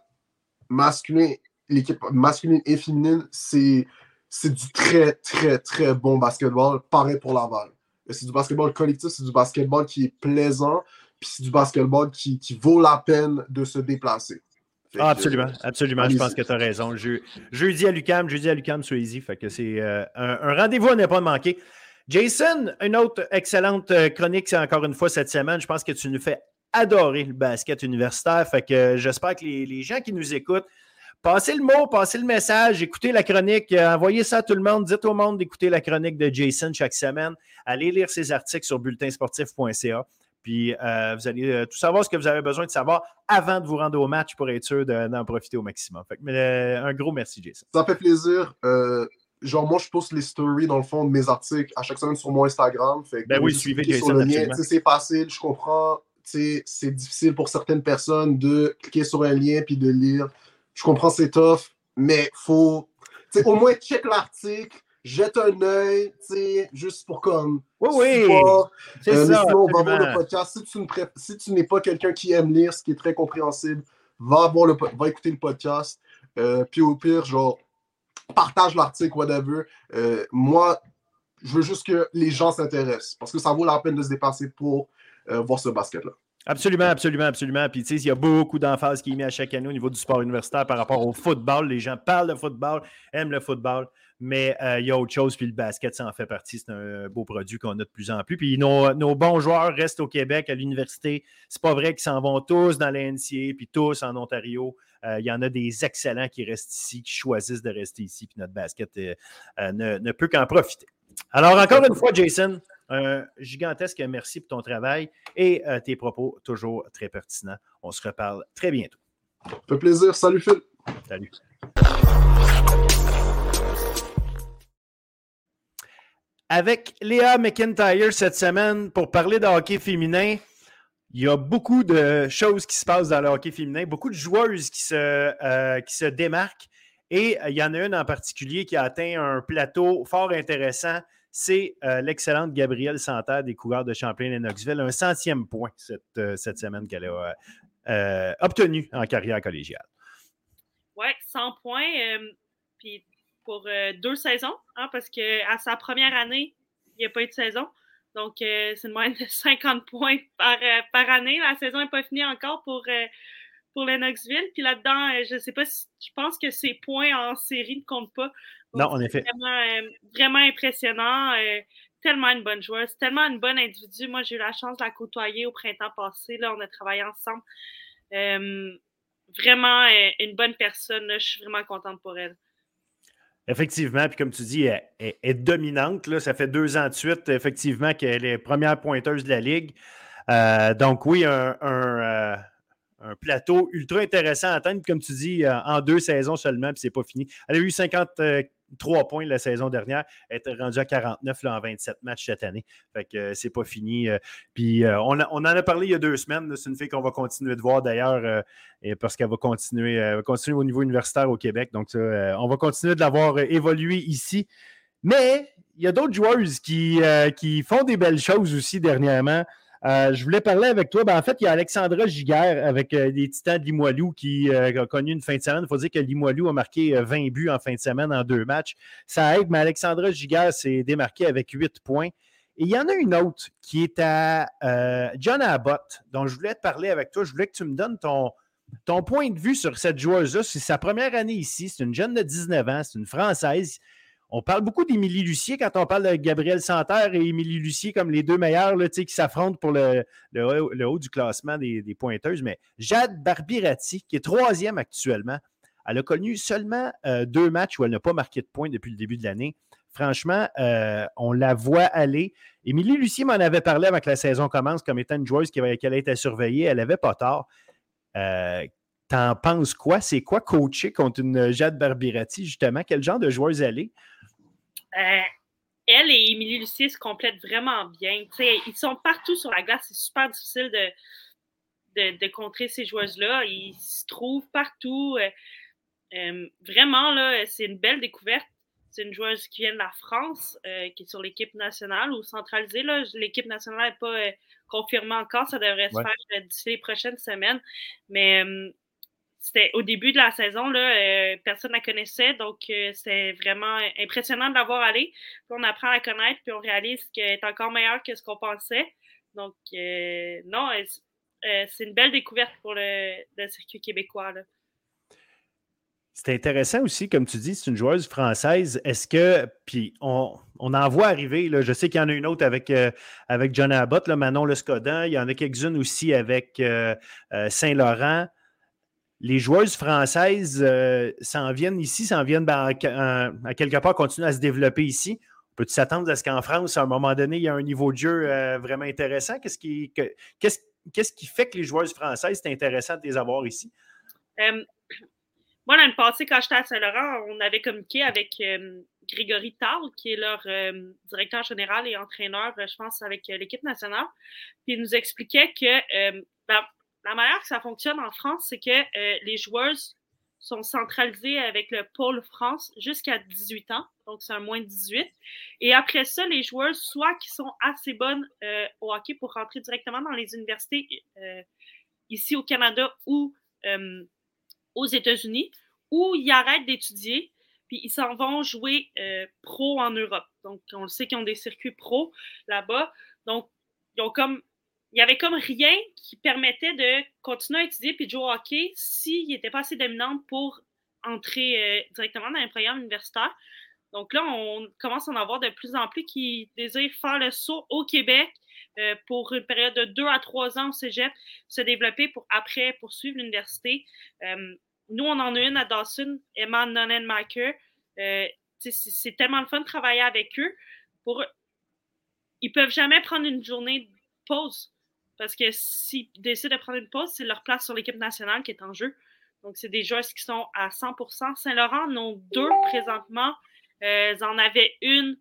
masculin, l'équipe masculine et féminine, c'est, c'est du très, très, très bon basketball. Pareil pour Laval. Euh, c'est du basketball collectif, c'est du basketball qui est plaisant, puis c'est du basketball qui, qui vaut la peine de se déplacer. Ah, absolument, absolument. Je pense que tu as raison. Je, jeudi à Lucam, jeudi à Lucam, soyez-y. Fait que c'est un, un rendez-vous à ne pas manquer. Jason, une autre excellente euh, chronique, c'est encore une fois cette semaine. Je pense que tu nous fais adorer le basket universitaire. Fait que euh, j'espère que les, gens qui nous écoutent, passez le mot, passez le message, écoutez la chronique, euh, envoyez ça à tout le monde. Dites au monde d'écouter la chronique de Jason chaque semaine. Allez lire ses articles sur bulletinsportif.ca. Puis vous allez tout savoir ce que vous avez besoin de savoir avant de vous rendre au match pour être sûr d'en profiter au maximum. Fait mais, un gros merci, Jason. Ça fait plaisir genre, moi, je poste les stories, dans le fond, de mes articles à chaque semaine sur mon Instagram. Fait ben oui, suivez Jason, C'est facile, je comprends. C'est difficile pour certaines personnes de cliquer sur un lien puis de lire. Je comprends, c'est tough, mais faut au moins check l'article, jette un œil, juste pour comme. Oui, oui. C'est euh, ça. Sinon, va voir le podcast. Si tu, n'es pas quelqu'un qui aime lire, ce qui est très compréhensible, va, voir le, va écouter le podcast. Euh, puis au pire, genre, partage l'article, whatever. Euh, moi, je veux juste que les gens s'intéressent parce que ça vaut la peine de se dépasser pour voir ce basket-là. Absolument, absolument, absolument. Puis, tu sais, il y a beaucoup d'emphase qui est mis à chaque année au niveau du sport universitaire par rapport au football. Les gens parlent de football, aiment le football, mais euh, il y a autre chose. Puis, le basket, ça en fait partie. C'est un beau produit qu'on a de plus en plus. Puis, nos, nos bons joueurs restent au Québec, à l'université. C'est pas vrai qu'ils s'en vont tous dans la puis tous en Ontario. Euh, il y en a des excellents qui restent ici, qui choisissent de rester ici, puis notre basket euh, euh, ne, peut qu'en profiter. Alors, encore une fois, Jason, un gigantesque merci pour ton travail et tes propos toujours très pertinents. On se reparle très bientôt. Ça fait plaisir. Salut, Phil. Salut. Avec Léa McIntyre cette semaine pour parler de hockey féminin, il y a beaucoup de choses qui se passent dans le hockey féminin, beaucoup de joueuses qui se, euh, qui se démarquent. Et euh, il y en a une en particulier qui a atteint un plateau fort intéressant. C'est euh, l'excellente Gabrielle Santerre des coureurs de Champlain et Knoxville. Un centième point cette, cette semaine qu'elle a obtenu en carrière collégiale. Oui, 100 points. Pour deux saisons, hein, parce qu'à sa première année, il n'y a pas eu de saison. Donc, c'est une moyenne de 50 points par, par année. La saison n'est pas finie encore pour, pour Lennoxville. Puis là-dedans, je ne sais pas si je pense que ses points en série ne comptent pas. non, en effet. Vraiment, vraiment impressionnant tellement une bonne joueuse, tellement une bonne individu. Moi, j'ai eu la chance de la côtoyer au printemps passé. Là, on a travaillé ensemble. Euh, vraiment euh, une bonne personne. Je suis vraiment contente pour elle. Effectivement, puis comme tu dis, elle, est dominante. Là. Ça fait deux ans de suite, effectivement, qu'elle est première pointeuse de la Ligue. Euh, donc oui, un, un, plateau ultra intéressant à atteindre, comme tu dis, en deux saisons seulement, puis c'est pas fini. Elle a eu 50 3 points la saison dernière. Était rendue à 49 là, en 27 matchs cette année. Fait que euh, c'est pas fini. Euh. puis euh, on, en a parlé il y a deux semaines. C'est une fille qu'on va continuer de voir d'ailleurs parce qu'elle va continuer, continuer au niveau universitaire au Québec. Donc, on va continuer de la voir évoluer ici. Mais il y a d'autres joueuses qui, qui font des belles choses aussi dernièrement. Euh, je voulais parler avec toi. Ben, en fait, il y a Alexandra Giguère avec euh, les Titans de Limoilou qui euh, a connu une fin de semaine. Il faut dire que Limoilou a marqué 20 buts en fin de semaine en deux matchs. Ça aide, mais Alexandra Giguère s'est démarquée avec 8 points. Et il y en a une autre qui est à John Abbott, dont je voulais te parler avec toi. Je voulais que tu me donnes ton, ton point de vue sur cette joueuse-là. C'est sa première année ici. C'est une jeune de 19 ans. C'est une Française. On parle beaucoup d'Émilie Lucier quand on parle de Gabriel Santerre et Émilie Lucier comme les deux meilleurs là, qui s'affrontent pour le, haut du classement des, pointeuses. Mais Jade Barbirati, qui est troisième actuellement, elle a connu seulement euh, deux matchs où elle n'a pas marqué de points depuis le début de l'année. Franchement, euh, on la voit aller. Émilie Lucier m'en avait parlé avant que la saison commence comme étant une joueuse qui, qui allait être surveillée. Elle n'avait pas tort. Euh, T'en penses quoi? C'est quoi coacher contre une Jade Barbirati, justement? Quel genre de joueuse elle est? Euh, elle et Émilie Lucier se complètent vraiment bien. ils sont partout sur la glace. C'est super difficile de, de, contrer ces joueuses-là. Ils se trouvent partout. Euh, euh, vraiment, là, c'est une belle découverte. C'est une joueuse qui vient de la France, qui est sur l'équipe nationale ou centralisée. L'équipe nationale n'est pas confirmée encore. Ça devrait se faire d'ici les prochaines semaines. Mais c'était au début de la saison, là, euh, personne ne la connaissait, donc euh, c'est vraiment impressionnant de la voir aller. Puis on apprend à la connaître, puis on réalise qu'elle est encore meilleure que ce qu'on pensait. Donc, euh, non, c'est une belle découverte pour le, circuit québécois. C'est intéressant aussi, comme tu dis, c'est une joueuse française. Est-ce que, puis on, en voit arriver, là, je sais qu'il y en a une autre avec, avec John Abbott, là, Manon Le Scodin, il y en a quelques-unes aussi avec Saint-Laurent les joueuses françaises euh, s'en viennent ici, s'en viennent ben, à, quelque part continuer à se développer ici. Peut s'attendre à ce qu'en France, à un moment donné, il y a un niveau de jeu euh, vraiment intéressant? Qu'est-ce qui, fait que les joueuses françaises, c'est intéressant de les avoir ici? Euh, moi, l'année passée, quand j'étais à Saint-Laurent, on avait communiqué avec Grégory Tal, qui est leur directeur général et entraîneur, je pense, avec l'équipe nationale. Puis il nous expliquait que ben, la manière que ça fonctionne en France, c'est que euh, les joueuses sont centralisées avec le pôle France jusqu'à 18 ans, donc c'est un moins de 18. Et après ça, les joueuses, soit qui sont assez bonnes euh, au hockey pour rentrer directement dans les universités euh, ici au Canada ou aux États-Unis, ou ils arrêtent d'étudier, puis ils s'en vont jouer pro en Europe. Donc, on le sait qu'ils ont des circuits pro là-bas. Donc, ils ont comme il n'y avait comme rien qui permettait de continuer à étudier puis de jouer au hockey s'il n'était pas assez dominant pour entrer euh, directement dans un programme universitaire. Donc là, on commence à en avoir de plus en plus qui désirent faire le saut au Québec euh, pour une période de deux à trois ans au cégep, se développer pour après poursuivre l'université. Euh, nous, on en a une à Dawson, Emma Nonnenmaker. c'est tellement le fun de travailler avec eux. Pour, ils peuvent jamais prendre une journée de pause. Parce que s'ils décident de prendre une pause, c'est leur place sur l'équipe nationale qui est en jeu. Donc, c'est des joueurs qui sont à 100% Saint-Laurent en ont deux présentement. Euh, ils en avaient une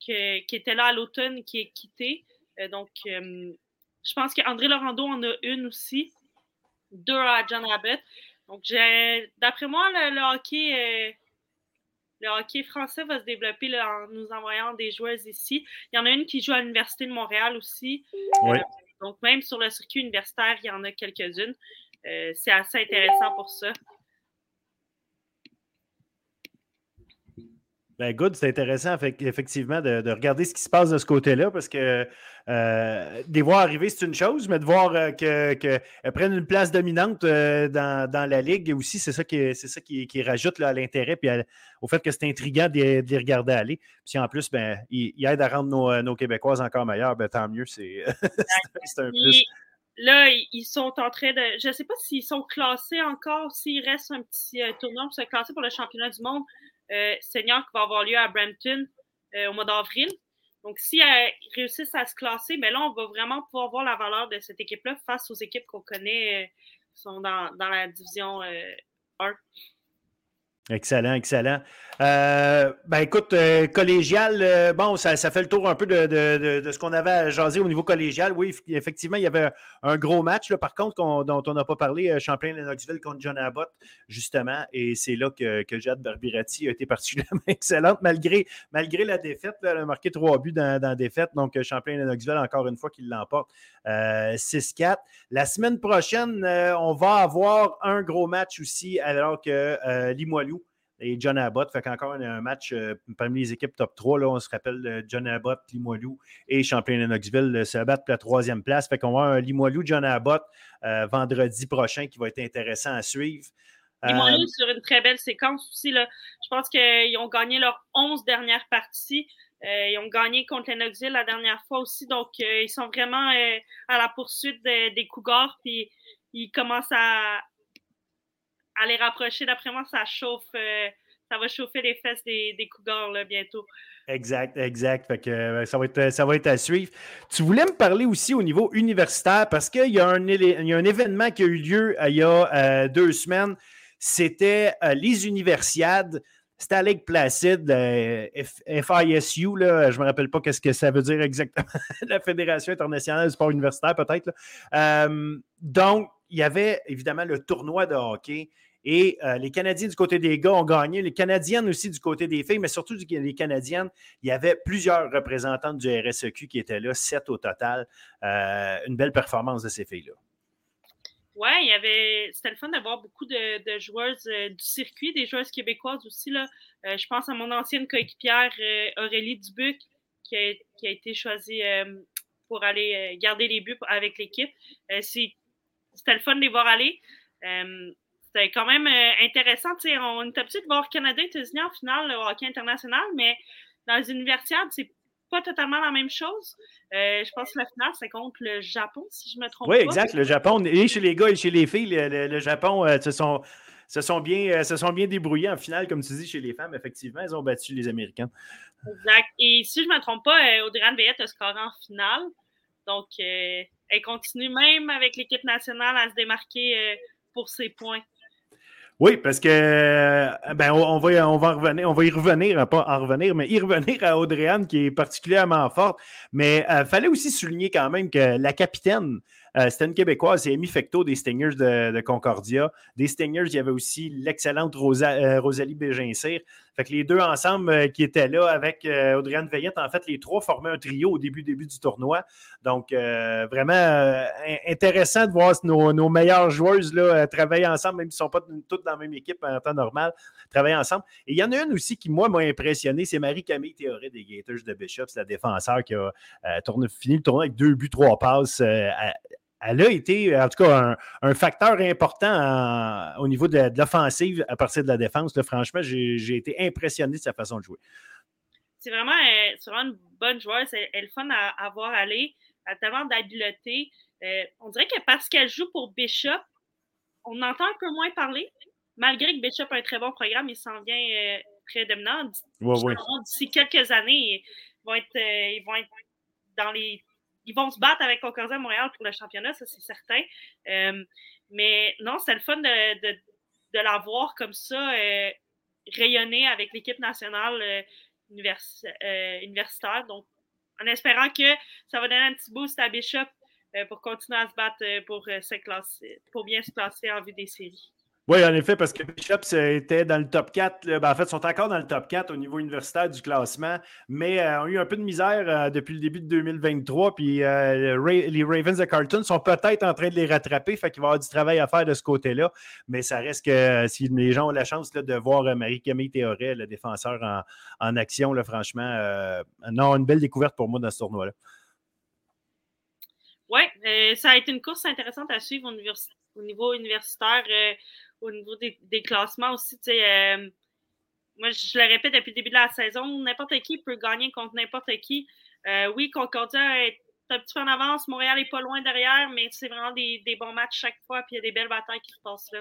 qui était là à l'automne qui est quittée. Euh, donc, euh, je pense qu'André Laurando en a une aussi. Deux à John Abbott. Donc, d'après moi, le, hockey le hockey français va se développer en nous envoyant des joueuses ici. Il y en a une qui joue à l'Université de Montréal aussi. Oui. Donc, même sur le circuit universitaire, il y en a quelques-unes. Euh, c'est assez intéressant pour ça. Ben, good, c'est intéressant effectivement de, regarder ce qui se passe de ce côté-là parce que euh, les voir arriver, c'est une chose, mais de voir euh, qu'elles prennent une place dominante euh, dans, la ligue aussi, c'est ça qui, c'est ça qui, rajoute à l'intérêt et au fait que c'est intriguant de, les regarder aller. Puis en plus, ben, ils, aident à rendre nos, Québécoises encore meilleures, ben, tant mieux, c'est, un plus. Là, ils sont en train de. Je ne sais pas s'ils sont classés encore, s'il reste un petit tournoi pour se classer pour le championnat du monde euh, senior qui va avoir lieu à Brampton euh, au mois d'avril. Donc, si elles réussissent à se classer, mais ben là, on va vraiment pouvoir voir la valeur de cette équipe-là face aux équipes qu'on connaît, euh, qui sont dans, dans la division 1. Excellent, excellent. Euh, ben écoute, euh, collégial, euh, bon, ça, fait le tour un peu de, ce qu'on avait à jaser au niveau collégial. Oui, effectivement, il y avait un gros match, là, par contre, dont on n'a pas parlé, Champlain-Lennoxville contre John Abbott, justement, et c'est là que, que Jade Barbirati a été particulièrement excellente, malgré, malgré la défaite. elle a marqué trois buts dans, la défaite, donc Champlain-Lennoxville, encore une fois, qui l'emporte 6-4. La semaine prochaine, on va avoir un gros match aussi, alors que Limoilou et John Abbott. Fait qu'encore un, match euh, parmi les équipes top 3. Là, on se rappelle euh, John Abbott, Limoilou et Champlain-Lennoxville euh, se battent pour la troisième place. Fait qu'on va avoir un Limoilou, John Abbott vendredi prochain qui va être intéressant à suivre. Limoilou sur une très belle séquence aussi. Là. Je pense qu'ils ont gagné leurs 11 dernières parties. ils ont gagné contre Lennoxville la dernière fois aussi. Donc, ils sont vraiment à la poursuite des Cougars. Puis, ils commencent à, à les rapprocher. D'après moi, ça chauffe, euh, ça va chauffer les fesses des, des Cougars là, bientôt. Exact, exact. Fait que, euh, ça, va être, ça va être à suivre. Tu voulais me parler aussi au niveau universitaire parce qu'il y, a un, il y a un événement qui a eu lieu euh, il y a deux semaines. C'était les Universiades. C'était à Lake Placid, FISU, là, je ne me rappelle pas ce que ça veut dire exactement, la Fédération internationale du sport universitaire peut-être. donc, il y avait évidemment le tournoi de hockey et euh, les Canadiens du côté des gars ont gagné, les Canadiennes aussi du côté des filles, mais surtout les Canadiennes. Il y avait plusieurs représentantes du RSEQ qui étaient là, sept au total. Euh, une belle performance de ces filles-là. Oui, il y avait. C'était le fun d'avoir beaucoup de, joueuses euh, du circuit, des joueuses québécoises aussi. Là. je pense à mon ancienne coéquipière Aurélie Dubuc, qui a, qui a été choisie pour aller garder les buts avec l'équipe. C'était le fun de les voir aller c'était quand même euh, intéressant. on est habitué de voir Canada et États-Unis en finale au hockey international, mais dans les universiades, c'est pas totalement la même chose. Euh, je pense que la finale, c'est contre le Japon, si je me trompe oui, pas. Oui, exact. Le Japon, et chez les gars et chez les filles, le, Japon euh, se, sont, se, sont bien, se sont bien débrouillés en finale, comme tu dis, chez les femmes. Effectivement, ils ont battu les Américains. Exact. Et si je ne me trompe pas, Audrey Veillette a scoré en finale. Donc, elle continue même avec l'équipe nationale à se démarquer pour ses points. Oui, parce que euh, ben, on, va, on va revenir, on va y revenir, pas en revenir, mais y revenir à Audrey qui est particulièrement forte. Mais il euh, fallait aussi souligner quand même que la capitaine euh, c'était une Québécoise, c'est Amy Fecto des Stingers de, Concordia. Des Stingers, il y avait aussi l'excellente euh, Rosalie Bégincir. Fait que les deux ensemble euh, qui étaient là avec Audriane Veillette, en fait, les trois formaient un trio au début, début du tournoi. Donc, vraiment intéressant de voir nos, nos meilleures joueuses là, travailler ensemble, même s'ils ne sont pas toutes dans la même équipe en temps normal, travailler ensemble. Et il y en a une aussi qui, moi, m'a impressionné, c'est Marie-Camille Théoré des Gators de Bishop, c'est la défenseur qui a fini le tournoi avec deux buts, trois passes elle a été, en tout cas, un, facteur important au niveau de, l'offensive à partir de la défense. franchement, j'ai été impressionné de sa façon de jouer. C'est vraiment, euh, vraiment, une bonne joueuse. Elle, est fun à, à, voir aller. Elle a tellement d'habileté. Euh, on dirait que parce qu'elle joue pour Bishop, on entend un peu moins parler. Malgré que Bishop a un très bon programme, il s'en vient euh, très dominant. D'ici quelques années, ils vont, être, ils vont être dans les ils vont se battre avec Concordia Montréal pour le championnat, ça c'est certain. Euh, mais non, c'est le fun de, la voir comme ça euh, rayonner avec l'équipe nationale euh, universitaire. Donc, en espérant que ça va donner un petit boost à Bishop pour continuer à se battre pour, pour bien se classer en vue des séries. Oui, en effet, parce que Bishops était dans le top 4. Ben, en fait, ils sont encore dans le top 4 au niveau universitaire du classement, mais euh, ont eu un peu de misère euh, depuis le début de 2023. Puis euh, les Ravens de Carlton sont peut-être en train de les rattraper. Fait qu'il va y avoir du travail à faire de ce côté-là. Mais ça reste que si les gens ont la chance de voir Marie-Camille Théoret, le défenseur en, action, franchement, non, une belle découverte pour moi dans ce tournoi-là. Oui, ça a été une course intéressante à suivre au, niveau universitaire au niveau des, classements aussi. Euh, moi, je le répète depuis le début de la saison, n'importe qui peut gagner contre n'importe qui. Euh, oui, Concordia est un petit peu en avance, Montréal n'est pas loin derrière, mais c'est vraiment des, bons matchs chaque fois, puis il y a des belles batailles qui se passent là.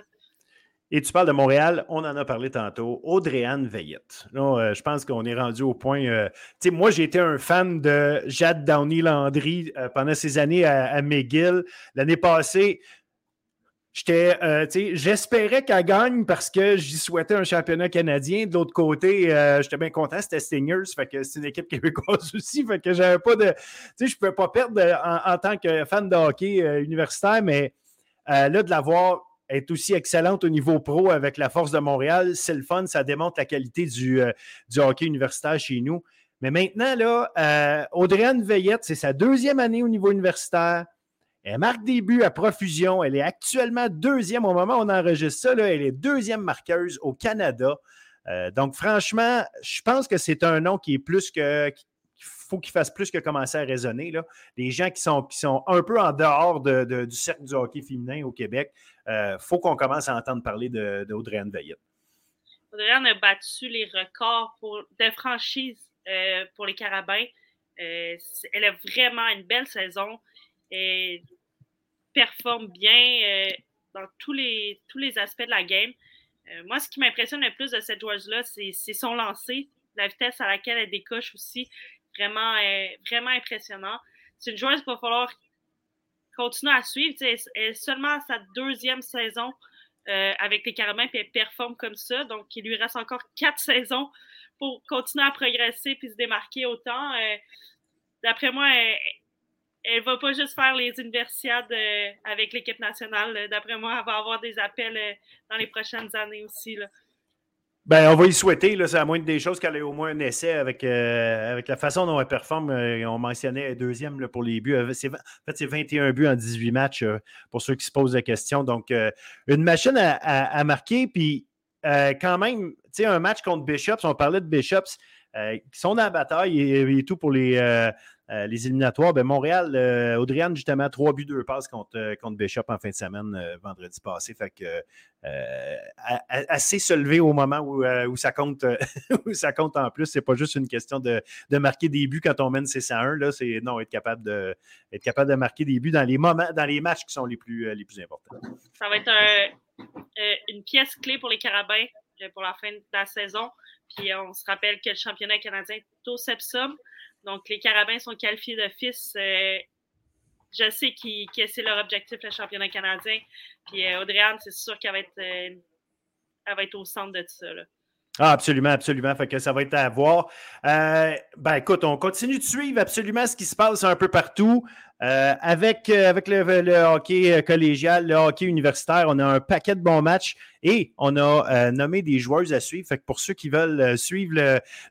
Et tu parles de Montréal, on en a parlé tantôt. Audrey-Anne Veillette. Euh, je pense qu'on est rendu au point. tu sais, moi, j'ai été un fan de Jade Downey-Landry pendant ces années à McGill. L'année passée, J'étais, euh, j'espérais qu'elle gagne parce que j'y souhaitais un championnat canadien. De l'autre côté, euh, j'étais bien content, c'était Stingers, fait que c'est une équipe québécoise aussi, fait que j'avais pas de, tu sais, je pouvais pas perdre en, tant que fan de hockey euh, universitaire, mais là de la voir être aussi excellente au niveau pro avec la force de Montréal, c'est le fun, ça démontre la qualité du, du hockey universitaire chez nous. Mais maintenant là, Audrey Veillette, c'est sa deuxième année au niveau universitaire. Elle marque des buts à profusion. Elle est actuellement deuxième au moment où on enregistre ça. elle est deuxième marqueuse au Canada. Euh, donc, franchement, je pense que c'est un nom qui est plus que. Il faut qu'il fasse plus que commencer à raisonner. Là. Les gens qui sont, qui sont un peu en dehors du cercle du hockey féminin au Québec, il euh, faut qu'on commence à entendre parler d'Audrey-Anne Veillette. Audrey-Anne a battu les records pour, de franchise euh, pour les Carabins. elle a vraiment une belle saison et performe bien euh, dans tous les, tous les aspects de la game. Euh, moi, ce qui m'impressionne le plus de cette joueuse-là, c'est son lancer, la vitesse à laquelle elle décoche aussi. Vraiment, euh, vraiment impressionnant. C'est une joueuse qu'il va falloir continuer à suivre. elle est seulement à sa deuxième saison avec les Carabins, puis elle performe comme ça. Donc, il lui reste encore quatre saisons pour continuer à progresser puis se démarquer autant. D'après moi, elle, elle va pas juste faire les universiades euh, avec l'équipe nationale. D'après moi, elle va avoir des appels euh, dans les prochaines années aussi. Là. Ben, on va y souhaiter. C'est à moins des choses qu'elle ait au moins un essai avec, euh, avec la façon dont elle performe. on mentionnait deuxième pour les buts. en fait, c'est 21 buts en 18 matchs pour ceux qui se posent la question. Donc, une machine à, marquer. Puis, quand même, tu sais, un match contre Bishops, on parlait de Bishops, qui sont dans la bataille et tout pour les euh, les éliminatoires, ben Montréal, euh, Audriane, justement, trois buts, deux passes contre, euh, contre Bishop en fin de semaine, vendredi passé. Fait que assez se lever au moment où, où, ça compte, où ça compte en plus. C'est pas juste une question de, de, marquer des buts quand on mène c 101. Là, c'est non, être capable de être capable de marquer des buts dans les moments, dans les matchs qui sont les plus, les plus importants. Ça va être une pièce clé pour les Carabins pour la fin de la saison. Puis on se rappelle que le championnat canadien est au. Donc, les Carabins sont qualifiés d'office. Euh, je sais que c'est leur objectif, le championnat canadien. Puis euh, Audrey-Anne, c'est sûr qu'elle va, être, euh, va être au centre de tout ça. Ah, absolument, absolument. Fait que ça va être à voir. ben écoute, on continue de suivre absolument ce qui se passe un peu partout. Euh, avec euh, avec le, hockey euh, collégial, le hockey universitaire, on a un paquet de bons matchs et on a nommé des joueuses à suivre. Fait que pour ceux qui veulent suivre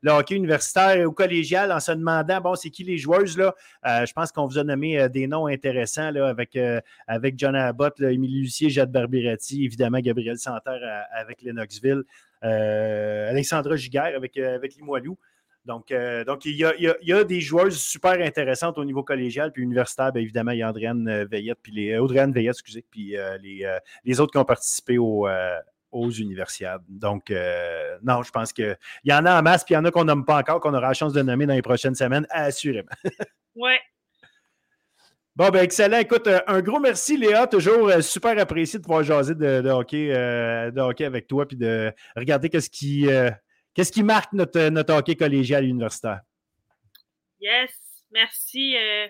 le, hockey universitaire ou collégial en se demandant, bon, c'est qui les joueuses, là, je pense qu'on vous a nommé des noms intéressants là, avec, avec John Abbott, Émilie Lucier, Jade Barberetti, évidemment Gabriel Santerre avec Lennoxville, Alexandra Giguère avec, avec Limoilou. Donc, euh, donc il, y a, des joueuses super intéressantes au niveau collégial, puis universitaire, bien évidemment, il y a Andréane euh, Veillette, puis les euh, Audrey Veillette, excusez, puis les, autres qui ont participé aux universiades. Donc, non, je pense qu'il y en a en masse, puis il y en a qu'on nomme pas encore, qu'on aura la chance de nommer dans les prochaines semaines, assurément. ouais. Bon, ben excellent. Écoute, un gros merci, Léa. Toujours super apprécié de pouvoir jaser de, hockey, de hockey avec toi, puis de regarder qu'est-ce qui Qu'est-ce qui marque notre, notre hockey collégial universitaire? Yes, merci euh,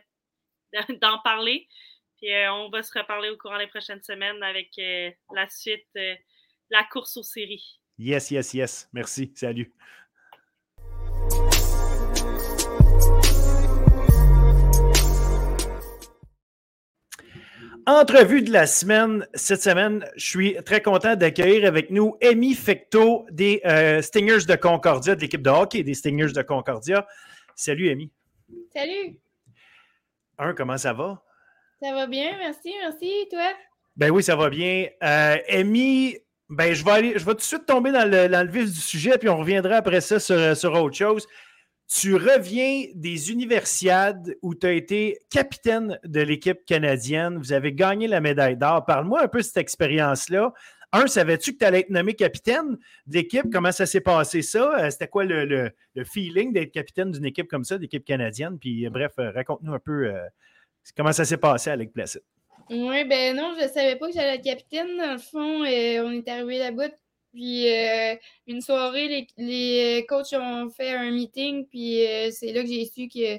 d'en parler. Puis euh, on va se reparler au courant des prochaines semaines avec euh, la suite, la course aux séries. Yes, yes, yes. Merci. Salut. Entrevue de la semaine. Cette semaine, je suis très content d'accueillir avec nous Amy Fecto des euh, Stingers de Concordia, de l'équipe de hockey des Stingers de Concordia. Salut, Amy. Salut. Un, comment ça va? Ça va bien, merci, merci. Toi? Ben oui, ça va bien. Euh, Amy, ben, je vais aller, je vais tout de suite tomber dans le, vif du sujet, puis on reviendra après ça sur, sur autre chose. Tu reviens des universiades où tu as été capitaine de l'équipe canadienne. Vous avez gagné la médaille d'or. Parle-moi un peu de cette expérience-là. Un, savais-tu que tu allais être nommé capitaine d'équipe? Comment ça s'est passé ça? Euh, c'était quoi le, feeling d'être capitaine d'une équipe comme ça, d'équipe canadienne? Puis euh, bref, euh, raconte-nous un peu comment ça s'est passé avec Placid. Oui, ben non, je ne savais pas que j'allais être capitaine. Dans le fond, on est arrivé là-bas puis euh, une soirée, les, coachs ont fait un meeting, puis euh, c'est là que j'ai su que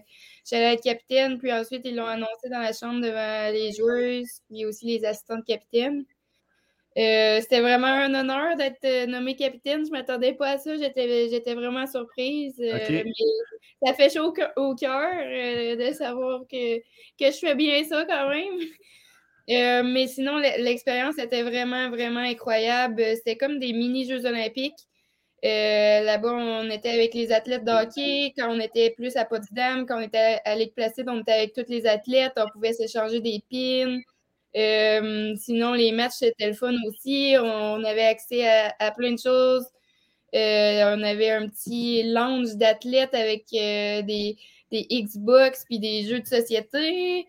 j'allais être capitaine. Puis ensuite, ils l'ont annoncé dans la chambre devant les joueurs, puis aussi les assistants de capitaine. Euh, c'était vraiment un honneur d'être nommé capitaine. Je ne m'attendais pas à ça. J'étais vraiment surprise. ça fait chaud au cœur de savoir que, que je fais bien ça quand même. Euh, mais sinon, l'expérience était vraiment, vraiment incroyable. C'était comme des mini-Jeux olympiques. Euh, là-bas, on était avec les athlètes de hockey. Quand on était plus à Potsdam, quand on était à Ligue Placide, on était avec tous les athlètes. On pouvait s'échanger des pins. Euh, sinon, les matchs, c'était le fun aussi. On, avait accès à, plein de choses. on avait un petit lounge d'athlètes avec des, des Xbox puis des jeux de société.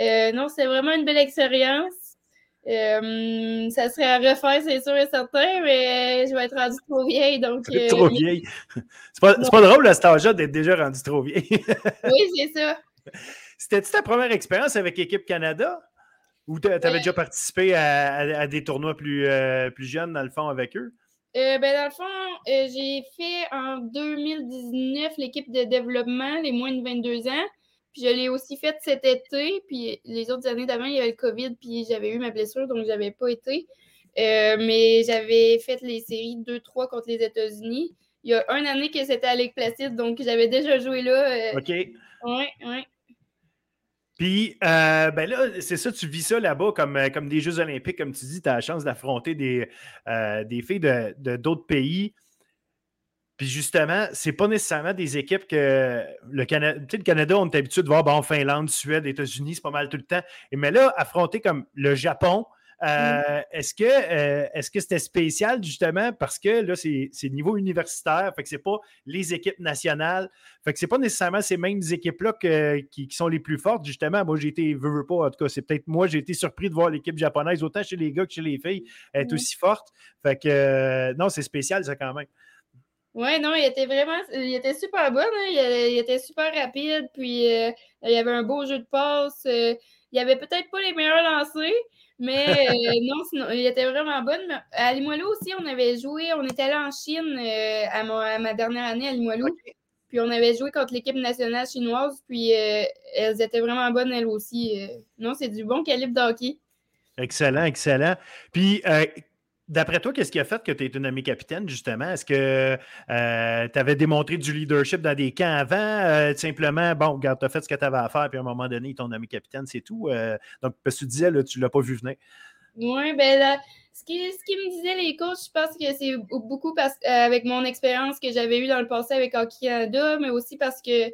Euh, non, c'est vraiment une belle expérience. Euh, ça serait à refaire, c'est sûr et certain, mais je vais être rendue trop vieille. Donc, euh, trop vieille. C'est pas, pas, drôle à cet âge-là d'être déjà rendue trop vieille. oui, c'est ça. C'était-tu ta première expérience avec Équipe Canada? Ou tu avais déjà participé à, des tournois plus, plus jeunes, dans le fond, avec eux? ben, dans le fond, j'ai fait en 2019 l'équipe de développement, les moins de 22 ans. Puis je l'ai aussi faite cet été. Puis les autres années d'avant, il y avait le COVID, puis j'avais eu ma blessure, donc je n'avais pas été. Euh, mais j'avais fait les séries 2-3 contre les États-Unis. Il y a une année que c'était à Lake Placide, donc j'avais déjà joué là. Euh, OK. Oui, oui. Puis, euh, ben là, c'est ça, tu vis ça là-bas comme, comme des Jeux olympiques, comme tu dis, tu as la chance d'affronter des, des filles de, d'autres pays. Puis justement, c'est pas nécessairement des équipes que le Canada, le Canada, on est habitué de voir bon, Finlande, Suède, États-Unis, c'est pas mal tout le temps. Et, mais là, affronter comme le Japon, euh, mm. est-ce que euh, est-ce que c'était spécial justement parce que là, c'est niveau universitaire, fait que c'est pas les équipes nationales, fait que c'est pas nécessairement ces mêmes équipes-là qui, sont les plus fortes. Justement, moi j'ai été, veux, veux pas, en tout cas, c'est peut-être moi, j'ai été surpris de voir l'équipe japonaise, autant chez les gars que chez les filles, être mm. aussi forte. Fait que euh, non, c'est spécial ça quand même. Oui, non, il était vraiment, il était super bon, hein. il, était super rapide, puis euh, il y avait un beau jeu de passe. Euh, il avait peut-être pas les meilleurs lancers, mais euh, non, sinon, il était vraiment bon. à Limoilou aussi, on avait joué, on était allé en Chine à, ma dernière année à Limoilou, puis on avait joué contre l'équipe nationale chinoise, puis elles étaient vraiment bonnes elles aussi. non, c'est du bon calibre d'hockey. Excellent, excellent. Puis, D'après toi, qu'est-ce qui a fait que tu es amie capitaine, justement? Est-ce que euh, tu avais démontré du leadership dans des camps avant? Euh, simplement, bon, regarde, tu as fait ce que tu avais à faire, puis à un moment donné, ton ami capitaine, c'est tout. Euh, donc, parce que tu disais, là, tu ne l'as pas vu venir. Oui, ben là, ce qui, ce qui me disaient les coachs, je pense que c'est beaucoup parce, avec mon expérience que j'avais eue dans le passé avec Hockey Canada, mais aussi parce que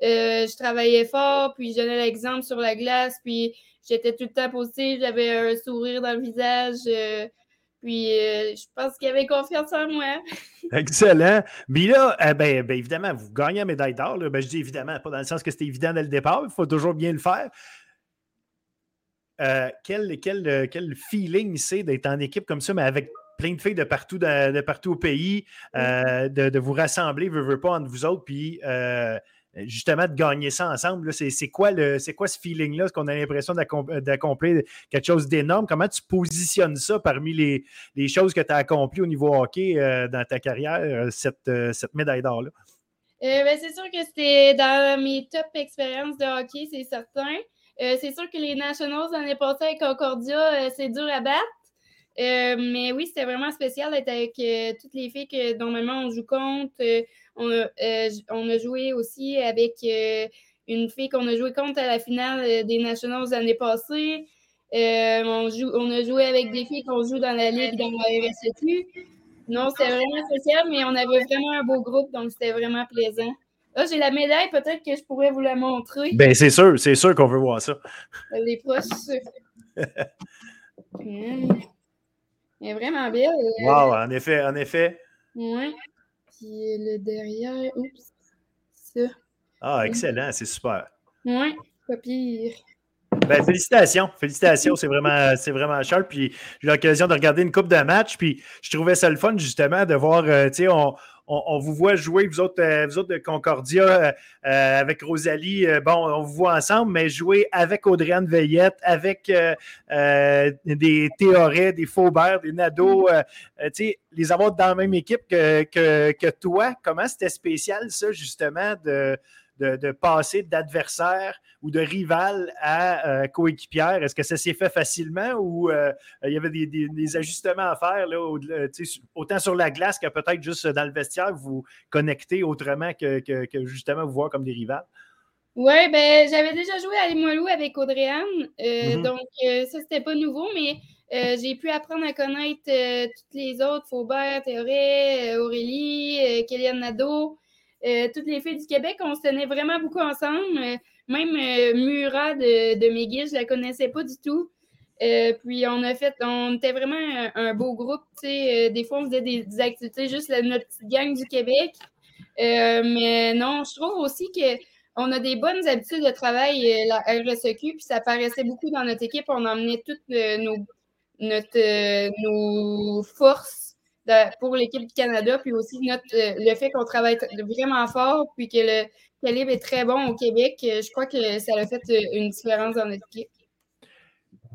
je travaillais fort, puis je donnais l'exemple sur la glace, puis j'étais tout le temps positive, j'avais un sourire dans le visage. Puis, euh, je pense qu'il avait confiance en moi. Excellent. Mais là, euh, ben, ben, évidemment, vous gagnez la médaille d'or. Ben, je dis évidemment, pas dans le sens que c'était évident dès le départ. Il faut toujours bien le faire. Euh, quel, quel, quel, feeling c'est d'être en équipe comme ça, mais avec plein de filles de partout, de, partout au pays, de, vous rassembler, veux, veux pas, entre vous autres, puis justement de gagner ça ensemble. C'est quoi, ce feeling-là? Est-ce qu'on a l'impression d'accomplir quelque chose d'énorme? Comment tu positionnes ça parmi les, choses que tu as accomplies au niveau hockey euh, dans ta carrière, euh, cette, euh, cette médaille d'or-là? Ben, c'est sûr que c'était dans mes top expériences de hockey, c'est certain. c'est sûr que les Nationals l'année passée avec Concordia, c'est dur à battre. Mais oui, c'était vraiment spécial d'être avec toutes les filles que normalement on joue contre. Euh, on a, joué aussi avec euh, une fille qu'on a joué contre à la finale euh, des Nationals l'année passée. on, joue, on a joué avec des filles qu'on joue dans la Ligue, dans la RSEQ. Non, c'était vraiment spécial, mais on avait vraiment un beau groupe, donc c'était vraiment plaisant. Là, j'ai la médaille, peut-être que je pourrais vous la montrer. Ben, c'est sûr, c'est sûr qu'on veut voir ça. Elle est proche. Elle est vraiment belle. Wow, en effet, en effet. Oui. Puis le derrière, oups, ça. Ah, excellent, c'est super. Oui, pas pire. Ben, félicitations, félicitations, c'est vraiment, c'est vraiment cher. Puis j'ai eu l'occasion de regarder une coupe de match, puis je trouvais ça le fun justement de voir, euh, tu sais, on, on, vous voit jouer, vous autres, euh, de Concordia, euh, avec Rosalie, bon, on vous voit ensemble, mais jouer avec Audriane Veillette, avec des Théorets, des Faubert, des Nadeau, tu sais, les avoir dans la même équipe que, que, que toi, comment c'était spécial ça, justement, de de, passer d'adversaire ou de rival à euh, coéquipière? Est-ce que ça s'est fait facilement ou euh, il y avait des, ajustements à faire, là, autant sur la glace que peut-être juste dans le vestiaire, vous connecter autrement que, justement vous voir comme des rivales? Oui, ben j'avais déjà joué à Limoilou avec Audrey-Anne, euh, mm-hmm. donc ça, c'était pas nouveau, mais j'ai pu apprendre à connaître toutes les autres, Faubert, Théoré, Aurélie, Kéliane Nadeau. Euh, toutes les filles du Québec, on se tenait vraiment beaucoup ensemble. Euh, même euh, Murat de, de McGill, je la connaissais pas du tout. puis on a fait, on était vraiment un, beau groupe. des fois, on faisait des, activités juste notre petite gang du Québec. mais non, je trouve aussi que on a des bonnes habitudes de travail, la RSEQ, puis ça paraissait beaucoup dans notre équipe. On emmenait toutes nos, forces pour l'équipe du Canada, puis aussi notre, euh, le fait qu'on travaille vraiment fort, puis que le calibre est très bon au Québec, euh, je crois que ça a fait euh, une différence dans notre équipe.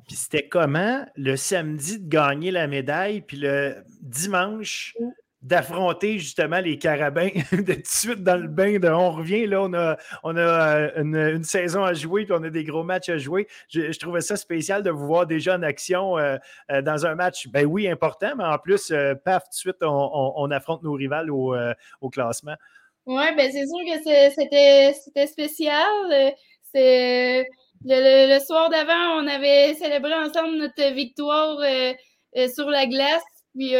Puis c'était comment le samedi de gagner la médaille, puis le dimanche d'affronter justement les carabins de tout de suite dans le bain de on revient là on a on a euh, une, saison à jouer puis on a des gros matchs à jouer. Je, trouvais ça spécial de vous voir déjà en action euh, euh, dans un match ben oui important mais en plus paf tout de suite on, affronte nos rivales au, classement. Oui ben c'est sûr que c'était spécial. C'est le, soir d'avant on avait célébré ensemble notre victoire sur la glace. Puis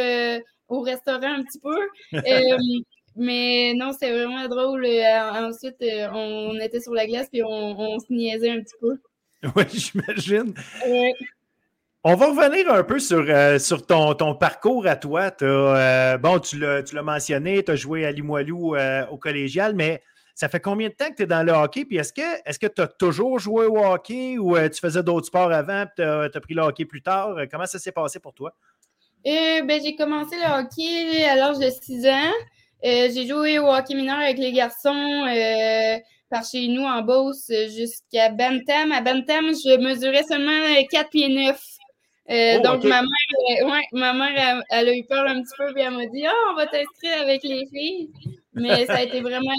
au restaurant un petit peu. Euh, mais non, c'est vraiment drôle. Euh, ensuite, euh, on était sur la glace puis on, se niaisait un petit peu. Oui, j'imagine. On va revenir un peu sur, sur ton, ton, parcours à toi. bon, tu l'as mentionné, tu as joué à Limoilou au collégial, mais ça fait combien de temps que tu es dans le hockey? Puis est-ce que tu as toujours joué au hockey ou tu faisais d'autres sports avant et tu as, pris le hockey plus tard? Comment ça s'est passé pour toi? Euh, ben, j'ai commencé le hockey à l'âge de 6 ans. Euh, j'ai joué au hockey mineur avec les garçons euh, par chez nous en Beauce jusqu'à Bantam. À Bantam, je mesurais seulement 4 pieds 9. donc, ma mère, ouais, ma mère elle, a eu peur un petit peu et elle m'a dit Ah, on va t'inscrire avec les filles. Mais ça a été vraiment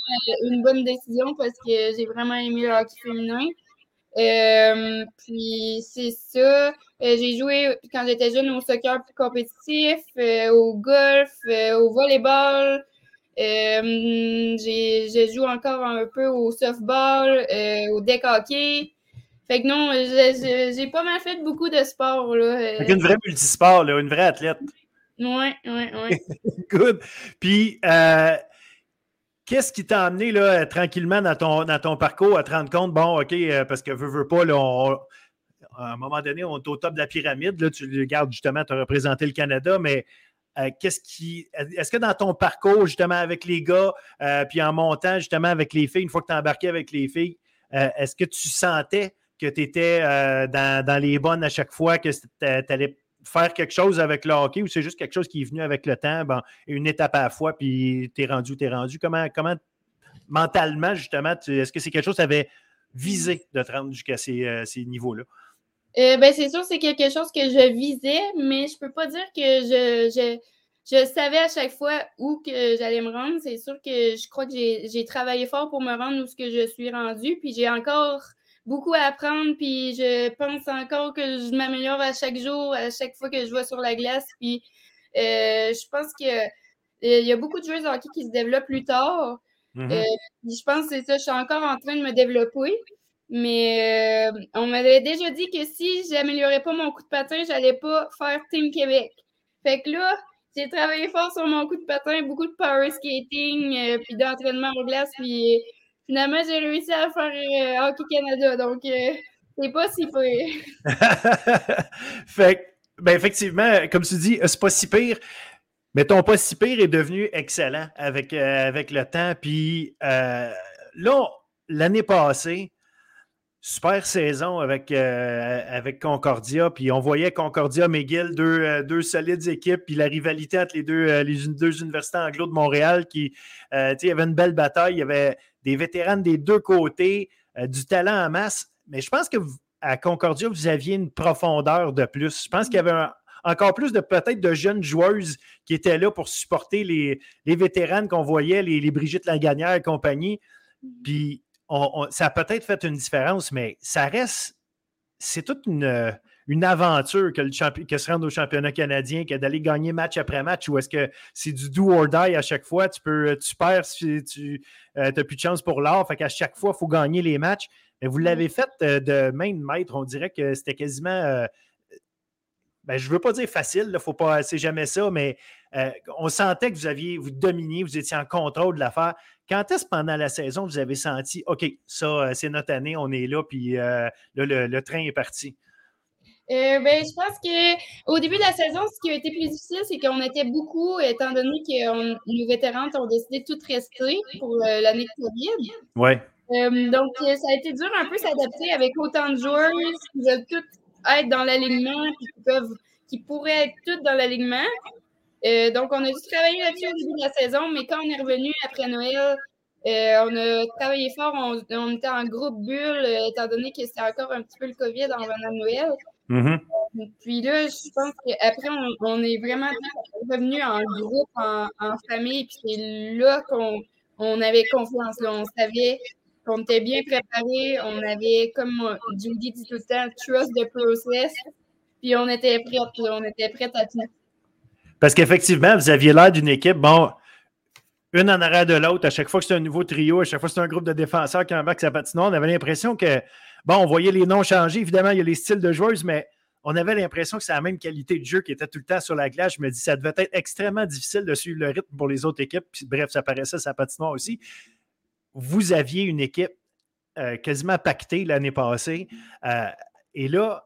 une bonne décision parce que j'ai vraiment aimé le hockey féminin. Euh, puis c'est ça. Euh, j'ai joué quand j'étais jeune au soccer plus compétitif, euh, au golf, au volleyball. j'ai joué encore un peu au softball, au deck hockey. Fait que non, j'ai pas mal fait beaucoup de sports. Là. une vraie multisport, là, une vraie athlète. Oui, oui, oui. Good. Puis, Qu'est-ce qui t'a amené là, tranquillement dans ton, dans ton parcours à te rendre compte, bon, OK, euh, parce que veux, veux pas, là, à un moment donné, on est au top de la pyramide, là, tu regardes justement, tu as représenté le Canada, mais euh, qu'est-ce qui. Est-ce que dans ton parcours, justement, avec les gars, euh, puis en montant justement avec les filles, une fois que tu embarqué avec les filles, est-ce que tu sentais que tu étais dans, dans, les bonnes à chaque fois, que tu allais faire quelque chose avec le hockey ou c'est juste quelque chose qui est venu avec le temps, une étape à la fois, puis t'es rendu, t'es rendu. Comment, comment mentalement, justement, est-ce que c'est quelque chose que tu avais visé de te rendre jusqu'à ces, euh, niveaux-là? Euh, ben, c'est sûr, c'est quelque chose que je visais, mais je peux pas dire que je, je, savais à chaque fois où que j'allais me rendre. C'est sûr que je crois que j'ai travaillé fort pour me rendre où ce que je suis rendu, puis j'ai encore beaucoup à apprendre, puis je pense encore que je m'améliore à chaque jour, à chaque fois que je vais sur la glace. Puis euh, je pense que euh, il y a beaucoup de joueurs de hockey qui se développent plus tard. Mm-hmm. Euh, je pense que c'est ça, je suis encore en train de me développer. Mais on m'avait déjà dit que si j'améliorais pas mon coup de patin, j'allais pas faire Team Québec. Fait que là, j'ai travaillé fort sur mon coup de patin, beaucoup de power skating, puis d'entraînement en glace, puis finalement, j'ai réussi à faire Hockey Canada. Donc, c'est pas si pire. fait ben effectivement, comme tu dis, c'est pas si pire. Mais ton pas si pire est devenu excellent avec, euh, avec le temps. Puis euh, là, l'année passée, super saison avec, euh, avec Concordia. Puis on voyait Concordia, McGill, deux, deux solides équipes. Puis la rivalité entre les deux, les deux universités anglo de Montréal, qui, il y avait une belle bataille. Il y avait des vétérans des deux côtés, du talent en masse. Mais je pense que à Concordia, vous aviez une profondeur de plus. Je pense qu'il y avait encore plus de peut-être de jeunes joueuses qui étaient là pour supporter les, les vétérans qu'on voyait, les, les Brigitte Langanière et compagnie. Puis ça a peut-être fait une différence, mais ça reste, c'est toute une, une aventure que, le que se rendre au championnat canadien, que d'aller gagner match après match, ou est-ce que c'est du do or die à chaque fois? Tu, peux, tu perds si tu n'as euh, plus de chance pour l'or, fait qu'à chaque fois, il faut gagner les matchs. Mais vous l'avez fait euh, de main de maître. On dirait que c'était quasiment. Euh, ben, je ne veux pas dire facile, il faut pas, c'est jamais ça, mais euh, on sentait que vous aviez, vous dominiez, vous étiez en contrôle de l'affaire. Quand est-ce pendant la saison vous avez senti, OK, ça, c'est notre année, on est là, puis là, le, train est parti? ben, je pense qu'au début de la saison, ce qui a été plus difficile, c'est qu'on était beaucoup, étant donné que nos vétérans ont décidé de tout rester pour l'année de COVID. Oui. Euh, donc, euh, ça a été dur un peu s'adapter avec autant de joueurs qui veulent tous être dans l'alignement qui, peuvent, qui pourraient être tous dans l'alignement. Euh, donc, on a dû travailler là-dessus au début de la saison, mais quand on est revenu après Noël, on a travaillé fort. On, était en groupe bulle, étant donné que c'était encore un petit peu le COVID en venant de Noël. Mm-hmm. Puis là, je pense qu'après, on, est vraiment revenu en groupe, en, famille. Puis c'est là qu'on on avait confiance. Là. On savait on était bien préparés. On avait, comme Judy dit tout le temps, trust the process. Puis on était prêts, on était prêts à tout. Parce qu'effectivement, vous aviez l'air d'une équipe, bon, une en arrière de l'autre. À chaque fois que c'est un nouveau trio, à chaque fois que c'est un groupe de défenseurs qui embarque sa patinoire, on avait l'impression que, bon, on voyait les noms changer. Évidemment, il y a les styles de joueuses, mais on avait l'impression que c'est la même qualité de jeu qui était tout le temps sur la glace. Je me dis, ça devait être extrêmement difficile de suivre le rythme pour les autres équipes. Bref, ça paraissait sa patinoire aussi vous aviez une équipe euh, quasiment pactée l'année passée. Euh, et là,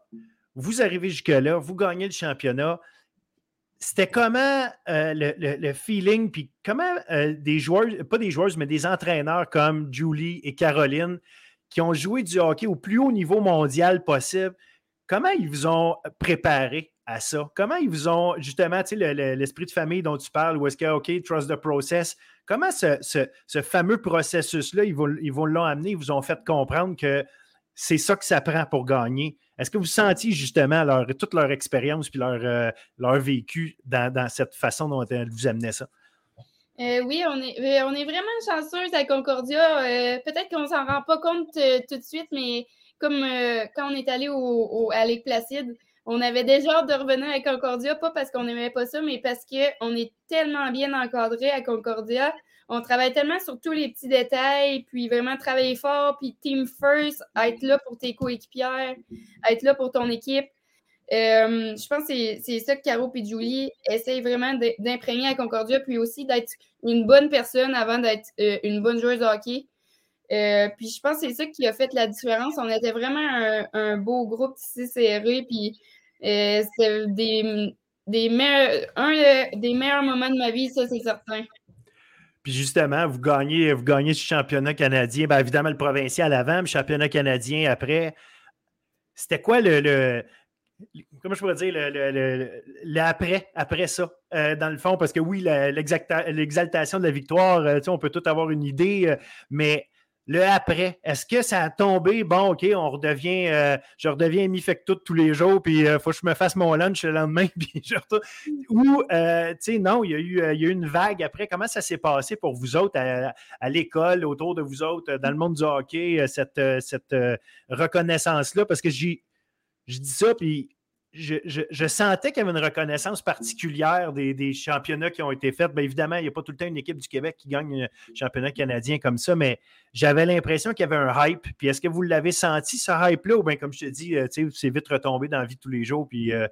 vous arrivez jusque-là, vous gagnez le championnat. C'était comment euh, le, feeling, puis comment des joueurs, pas des joueurs, mais des entraîneurs comme Julie et Caroline, qui ont joué du hockey au plus haut niveau mondial possible, comment ils vous ont préparé à ça? Comment ils vous ont, justement, tu l'esprit de famille dont tu parles, ou est-ce que, OK, trust the process, comment ce, fameux processus-là, ils vous, l'ont amené, ils vous ont fait comprendre que c'est ça que ça prend pour gagner? Est-ce que vous sentiez justement leur, toute leur expérience puis leur, euh, leur vécu dans, cette façon dont elle vous amenait ça? Euh, oui, on est, euh, on est vraiment chanceuse à Concordia. Peut-être qu'on s'en rend pas compte tout de suite, mais comme quand on est allé au, à Lake Placide, on avait déjà hâte de revenir à Concordia, pas parce qu'on n'aimait pas ça, mais parce qu'on est tellement bien encadré à Concordia. On travaille tellement sur tous les petits détails, puis vraiment travailler fort, puis team first, être là pour tes coéquipières, être là pour ton équipe. Euh, je pense que c'est ça que Caro et Julie essayent vraiment d'imprégner à Concordia, puis aussi d'être une bonne personne avant d'être euh, une bonne joueuse de hockey. Euh, puis je pense que c'est ça qui a fait la différence. On était vraiment un, beau groupe ici serré, puis c'est des, des meilleurs, un des meilleurs moments de ma vie, ça, c'est certain. Puis justement, vous gagnez, vous gagnez ce championnat canadien. Bien évidemment, le provincial avant, le championnat canadien après. C'était quoi le, comment je pourrais dire, l'après, après ça, euh, dans le fond, parce que oui, l'exaltation de la victoire, euh, on peut tout avoir une idée, mais le après, est-ce que ça a tombé? Bon, OK, on redevient, euh, je redeviens mi tout tous les jours, puis il euh, faut que je me fasse mon lunch le lendemain, puis je retourne. Ou, euh, tu sais, non, il y, a eu, il y a eu une vague après. Comment ça s'est passé pour vous autres à, l'école, autour de vous autres, dans le monde du hockey, cette, cette reconnaissance-là? Parce que j'ai, je dis ça, puis je, sentais qu'il y avait une reconnaissance particulière des, championnats qui ont été faits. Bien évidemment, il n'y a pas tout le temps une équipe du Québec qui gagne un championnat canadien comme ça, mais j'avais l'impression qu'il y avait un hype. Puis est-ce que vous l'avez senti, ce hype-là, ou bien comme je te dis, euh, c'est vite retombé dans la vie de tous les jours? Puis, euh,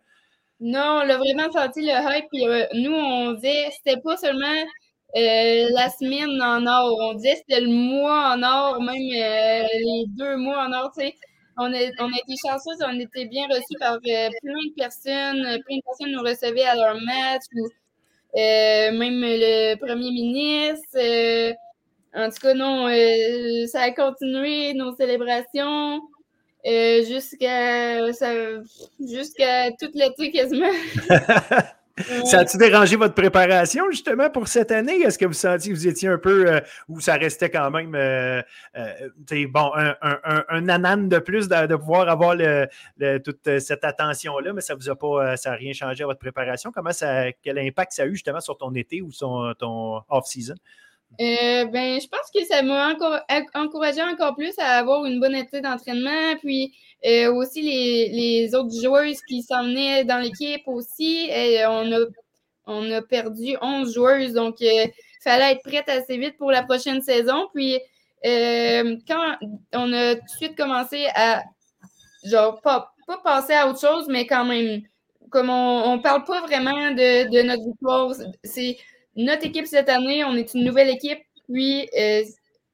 Non, on l'a vraiment senti le hype. Euh, nous, on disait, c'était pas seulement la semaine en or, on disait c'était le mois en or, même les deux mois en or, tu sais on a, on a été chanceux, on été bien reçus par euh, plein de personnes. Plein de personnes nous recevaient à leur match, ou euh, même le premier ministre. Euh, en tout cas, non, ça a continué nos célébrations jusqu'à jusqu'à toute l'été quasiment. Ça a-tu dérangé votre préparation justement pour cette année? Est-ce que vous sentiez que vous étiez un peu euh, ou ça restait quand même euh, euh, bon, un, un, de plus de, pouvoir avoir toute cette attention-là, mais ça vous a pas ça n'a rien changé à votre préparation? Comment ça quel impact ça a eu justement sur ton été ou ton off-season? ben, je pense que ça m'a encouragé encore plus à avoir une bonne été d'entraînement. Puis euh, aussi, les, autres joueuses qui s'en venaient dans l'équipe aussi. Et on, a, on a perdu 11 joueuses, donc il euh, fallait être prête assez vite pour la prochaine saison. Puis, euh, quand on a tout de suite commencé à, genre, pas, pas passer à autre chose, mais quand même, comme on ne parle pas vraiment de, de notre victoire, c'est notre équipe cette année, on est une nouvelle équipe, puis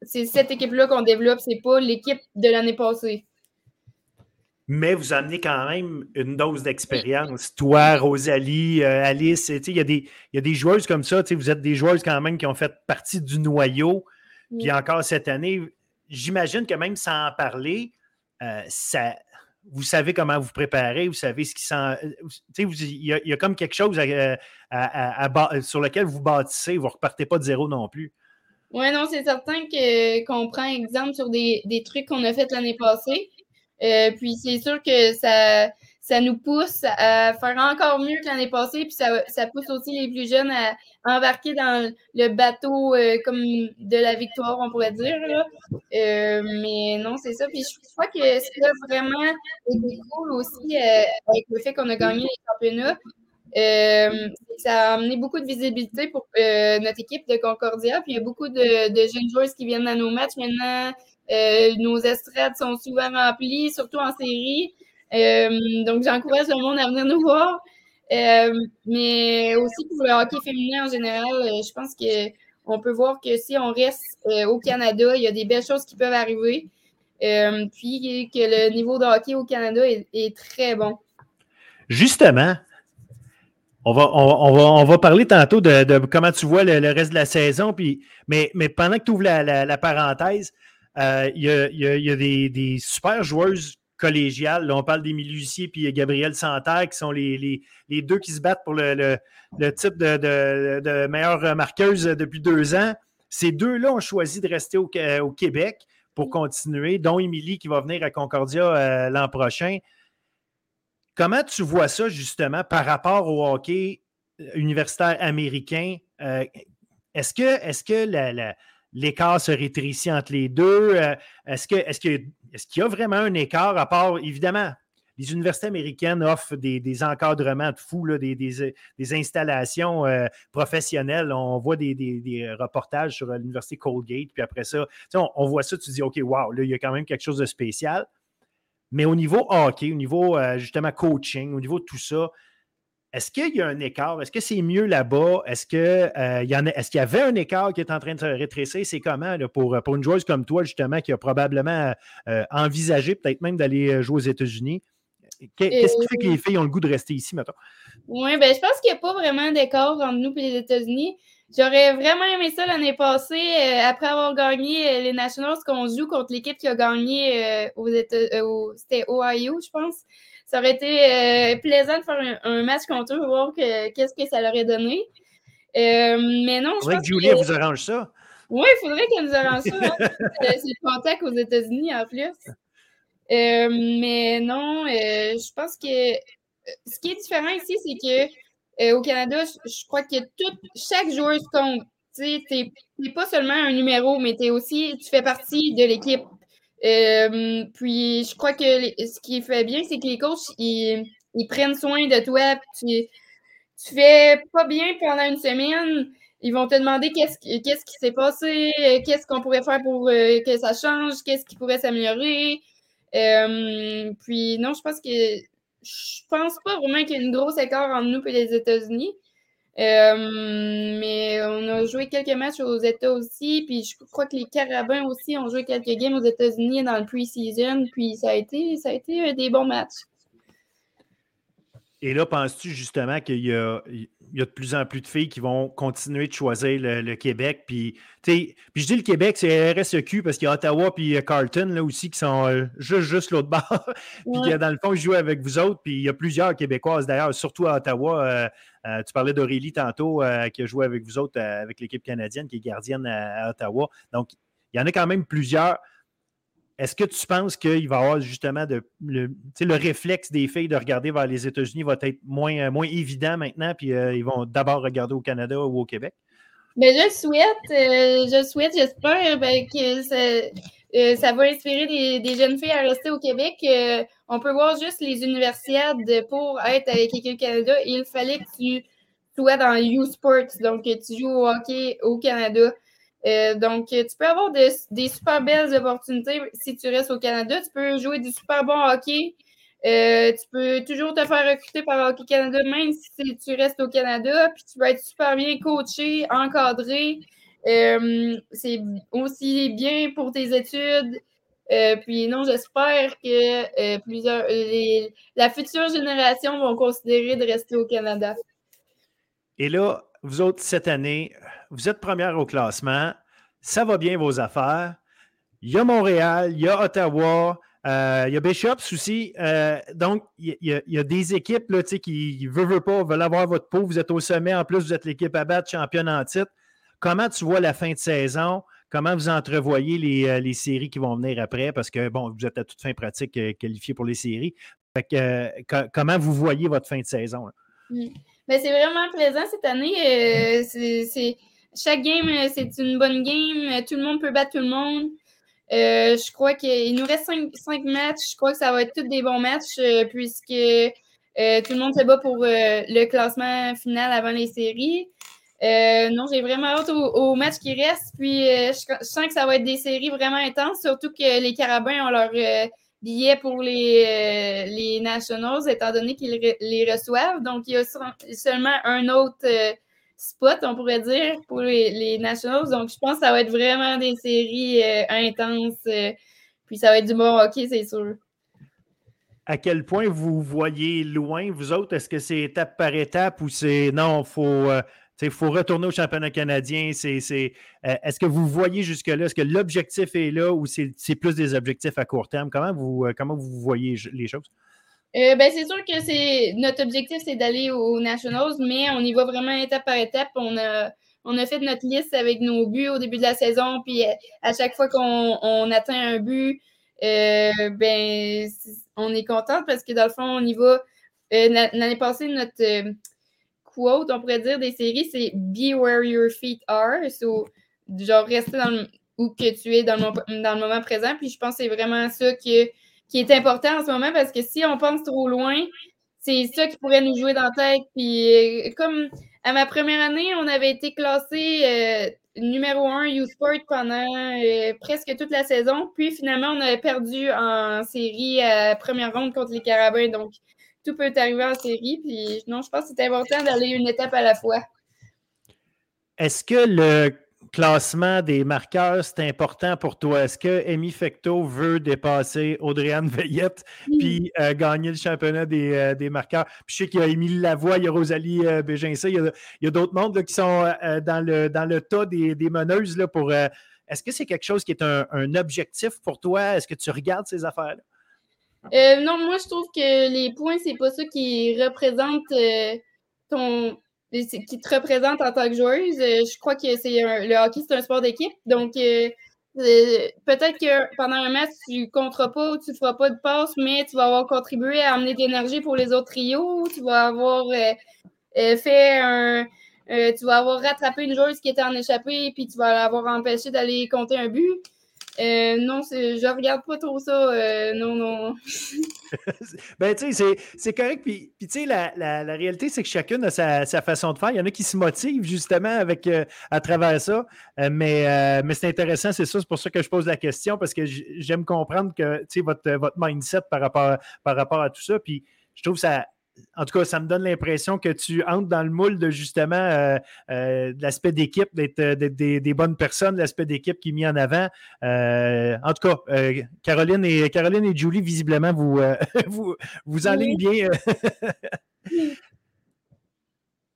c'est cette équipe-là qu'on développe, c'est pas l'équipe de l'année passée mais vous amenez quand même une dose d'expérience. Toi, Rosalie, euh, Alice, il y, a des, y a des joueuses comme ça, vous êtes des joueuses quand même qui ont fait partie du noyau. Puis encore cette année, j'imagine que même sans en parler, euh, ça, vous savez comment vous préparer, vous savez ce qui sent. Il y, a comme quelque chose sur lequel vous bâtissez, vous ne repartez pas de zéro non plus. Oui, non, c'est certain qu'on prend exemple sur des, des trucs qu'on a fait l'année passée. Euh, puis c'est sûr que ça, ça nous pousse à faire encore mieux que l'année passée, puis ça, ça, pousse aussi les plus jeunes à embarquer dans le bateau euh, comme de la victoire, on pourrait dire. Euh, mais non, c'est ça. Puis je crois que ce qui a vraiment été cool aussi avec le fait qu'on a gagné les championnats, ça a amené beaucoup de visibilité pour notre équipe de Concordia. Puis il y a beaucoup de, de jeunes joueurs qui viennent à nos matchs maintenant. Euh, nos estrades sont souvent remplies, surtout en série. Euh, donc, j'encourage le monde à venir nous voir. Euh, mais aussi pour le hockey féminin en général, je pense qu'on peut voir que si on reste au Canada, il y a des belles choses qui peuvent arriver. puis que le niveau de hockey au Canada est, très bon. Justement, on va, on, va, parler tantôt de, comment tu vois le, reste de la saison. Puis, mais, mais pendant que tu ouvres la parenthèse, euh, il y a, des, super joueuses collégiales. on parle d'Émilie Lucier et Gabriel Santerre, qui sont les, deux qui se battent pour le, titre de, meilleure marqueuse depuis deux ans. Ces deux-là ont choisi de rester au, Québec pour continuer, dont Émilie qui va venir à Concordia euh, l'an prochain. Comment tu vois ça justement par rapport au hockey euh, universitaire américain? est-ce que, est que la, l'écart se rétrécit entre les deux? Euh, est-ce qu'il y a vraiment un écart à part, évidemment, les universités américaines offrent des, encadrements de fous, des, installations euh, professionnelles. On voit des, reportages sur l'université Colgate, puis après ça, on, voit ça, tu dis, OK, wow, là, il y a quand même quelque chose de spécial. Mais au niveau hockey, au niveau euh, justement coaching, au niveau tout ça, est-ce qu'il y a un écart? Est-ce que c'est mieux là-bas? Est-ce qu'il euh, y, est qu'il y avait un écart qui est en train de se rétrécir? C'est comment pour, pour une joueuse comme toi, justement, qui a probablement euh, envisagé peut-être même d'aller euh, jouer aux États-Unis? Qu'est-ce qui fait que les filles ont le goût de rester ici, maintenant? Oui, ben, je pense qu'il n'y a pas vraiment d'écart entre nous et les États-Unis. J'aurais vraiment aimé ça l'année passée, après avoir gagné les Nationals, qu'on joue contre l'équipe qui a gagné aux États, c'était Ohio, je pense ça aurait été euh, plaisant de faire un, match contre eux, voir qu'est-ce que ça leur aurait donné. Euh, mais non, je faudrait que Julia vous arrange ça. Oui, il faudrait qu'elle nous arrange ça. Hein. C'est le contact aux États-Unis en plus. Euh, mais non, je pense que ce qui est différent ici, c'est que au Canada, je, crois que tout, chaque joueur compte. Tu n'es pas seulement un numéro, mais es aussi, tu fais partie de l'équipe. Euh, puis je crois que ce qui fait bien, c'est que les coachs, ils, prennent soin de toi, puis tu, fais pas bien pendant une semaine, ils vont te demander qu'est-ce qu'est-ce qui s'est passé, qu'est-ce qu'on pourrait faire pour euh, que ça change, qu'est-ce qui pourrait s'améliorer. Euh, puis non, je pense que je pense pas vraiment qu'il y ait une grosse écart entre nous et les États-Unis. Euh, mais on a joué quelques matchs aux États aussi, puis je crois que les Carabins aussi ont joué quelques games aux États-Unis dans le pre-season, puis ça a été ça a été des bons matchs. Et là, penses-tu justement qu'il y a, il y a de plus en plus de filles qui vont continuer de choisir le, Québec? Puis, puis je dis le Québec, c'est RSEQ parce qu'il y a Ottawa puis Carlton là aussi qui sont euh, juste, juste l'autre bord. puis dans le fond, je joue avec vous autres. Puis il y a plusieurs Québécoises d'ailleurs, surtout à Ottawa. Euh, euh, tu parlais d'Aurélie tantôt qui a joué avec vous autres avec l'équipe canadienne qui est gardienne à Ottawa. Donc, il y en a quand même plusieurs. Est-ce que tu penses qu'il va y avoir justement le, le, réflexe des filles de regarder vers les États-Unis va être moins, euh, moins évident maintenant, puis euh, ils vont d'abord regarder au Canada ou au Québec? Mais ben, je souhaite, euh, je souhaite, j'espère ben, que ça, va inspirer des, jeunes filles à rester au Québec. on peut voir juste les universiades pour être avec l'équipe Canada. Il fallait que tu sois dans U-Sports, donc que tu joues au hockey au Canada. Euh, donc, tu peux avoir des super belles opportunités si tu restes au Canada. Tu peux jouer du super bon hockey. Euh, tu peux toujours te faire recruter par Hockey Canada, même si tu restes au Canada. Puis tu vas être super bien coaché, encadré. Euh, c'est aussi bien pour tes études. puis non, j'espère que plusieurs la future génération vont considérer de rester au Canada. Et là, vous autres, cette année, vous êtes première au classement. Ça va bien vos affaires. Il y a Montréal, il y a Ottawa, euh, il y a Bishops aussi. Euh, donc, il y, a, des équipes là, qui veulent, veulent pas, veulent avoir votre peau. Vous êtes au sommet. En plus, vous êtes l'équipe à battre, championne en titre. Comment tu vois la fin de saison? Comment vous entrevoyez les, euh, les séries qui vont venir après? Parce que, bon, vous êtes à toute fin pratique qualifié pour les séries. comment vous voyez votre fin de saison? Mais c'est vraiment plaisant cette année. Euh, c'est, chaque game, euh, c'est une bonne game. Tout le monde peut battre tout le monde. Euh, je crois qu'il nous reste cinq, matchs. Je crois que ça va être tous des bons matchs puisque tout le monde se bat pour le classement final avant les séries. non, j'ai vraiment hâte au, match qui reste. Puis je, sens que ça va être des séries vraiment intenses, surtout que les Carabins ont leur billets pour les, euh, les Nationals, étant donné qu'ils les reçoivent. Donc, il y a seulement un autre euh, spot, on pourrait dire, pour les, les, Nationals. Donc, je pense que ça va être vraiment des séries euh, intenses. puis, ça va être du bon hockey, c'est sûr. À quel point vous voyez loin, vous autres? Est-ce que c'est étape par étape ou c'est non, il faut il faut retourner au championnat canadien. C'est, euh, est-ce que vous voyez jusque-là? Est-ce que l'objectif est là ou c'est, plus des objectifs à court terme? Comment vous, euh, comment vous voyez les choses? Euh, ben, c'est sûr que c'est notre objectif, c'est d'aller aux Nationals, mais on y va vraiment étape par étape. On a, on a fait notre liste avec nos buts au début de la saison, puis à chaque fois qu'on atteint un but, ben, on est content parce que dans le fond, on y va. L'année passée, notre quote, on pourrait dire, des séries, c'est Be where your feet are. So, genre, rester où que tu es dans le, moment présent. Puis je pense que c'est vraiment ça qui, qui est important en ce moment parce que si on pense trop loin, c'est ça qui pourrait nous jouer dans la tête. Puis euh, comme à ma première année, on avait été classé euh, numéro un U-Sport pendant euh, presque toute la saison. Puis finalement, on avait perdu en série à première ronde contre les Carabins. Donc, tout peut arriver en série. Puis non, je pense que c'est important d'aller une étape à la fois. Est-ce que le classement des marqueurs, c'est important pour toi? Est-ce que Amy Fecto veut dépasser Audrey-Anne Veillette puis euh, gagner le championnat euh, des, marqueurs? Puis je sais qu'il y a Émilie Lavoie, il y a Rosalie euh, il y a, d'autres mondes qui sont dans, le, dans le tas des, meneuses là, pour. Est-ce que c'est quelque chose qui est un, un objectif pour toi? Est-ce que tu regardes ces affaires-là? Euh, non, moi, je trouve que les points, c'est pas ça qui représente euh, ton. qui te représente en tant que joueuse. Euh, je crois que c'est le hockey, c'est un sport d'équipe. Donc, peut-être que pendant un match, tu ne compteras pas ou tu ne feras pas de passe, mais tu vas avoir contribué à amener de l'énergie pour les autres trios. Tu vas avoir fait un. tu vas avoir rattrapé une joueuse qui était en échappée, puis tu vas l'avoir empêché d'aller compter un but. Euh, non, je regarde pas trop ça. Euh, non, non. ben, tu sais, c'est correct. Puis, tu sais, la, réalité, c'est que chacune a sa, façon de faire. Il y en a qui se motivent justement avec, euh, à travers ça. mais mais c'est intéressant, c'est ça. C'est pour ça que je pose la question parce que j'aime comprendre que, tu sais, votre, votre mindset par rapport, par rapport à tout ça. Puis, je trouve ça en tout cas, ça me donne l'impression que tu entres dans le moule de justement euh, euh, l'aspect d'équipe, d'être euh, des, bonnes personnes, l'aspect d'équipe qui est mis en avant. en tout cas, Caroline, et, Caroline et Julie, visiblement, vous, vous, vous enlignent bien.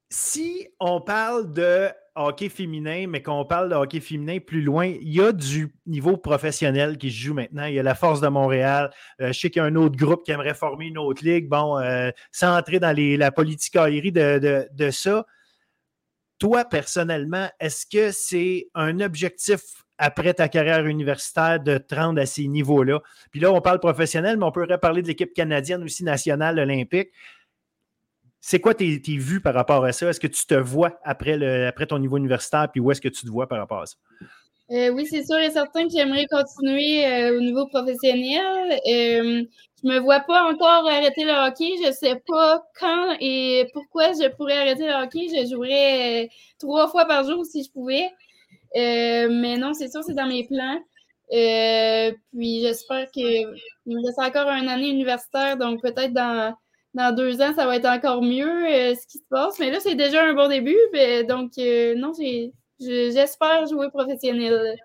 si on parle de hockey féminin, mais qu'on parle de hockey féminin plus loin, il y a du niveau professionnel qui se joue maintenant. Il y a la Force de Montréal. Euh, je sais qu'il y a un autre groupe qui aimerait former une autre ligue. Bon, euh, sans entrer dans la politique de, de, ça, toi, personnellement, est-ce que c'est un objectif après ta carrière universitaire de te rendre à ces niveaux-là? Puis là, on parle professionnel, mais on pourrait parler de l'équipe canadienne aussi nationale olympique. C'est quoi tes, vues par rapport à ça? Est-ce que tu te vois après, le, après ton niveau universitaire, puis où est-ce que tu te vois par rapport à ça? Euh, oui, c'est sûr et certain que j'aimerais continuer euh, au niveau professionnel. Euh, je me vois pas encore arrêter le hockey. Je sais pas quand et pourquoi je pourrais arrêter le hockey. Je jouerais euh, trois fois par jour si je pouvais. mais non, c'est sûr, c'est dans mes plans. puis j'espère qu'il me reste encore une année universitaire, donc peut-être dans dans deux ans, ça va être encore mieux euh, ce qui se passe. Mais là, c'est déjà un bon début. donc, euh, non, j'espère jouer professionnel.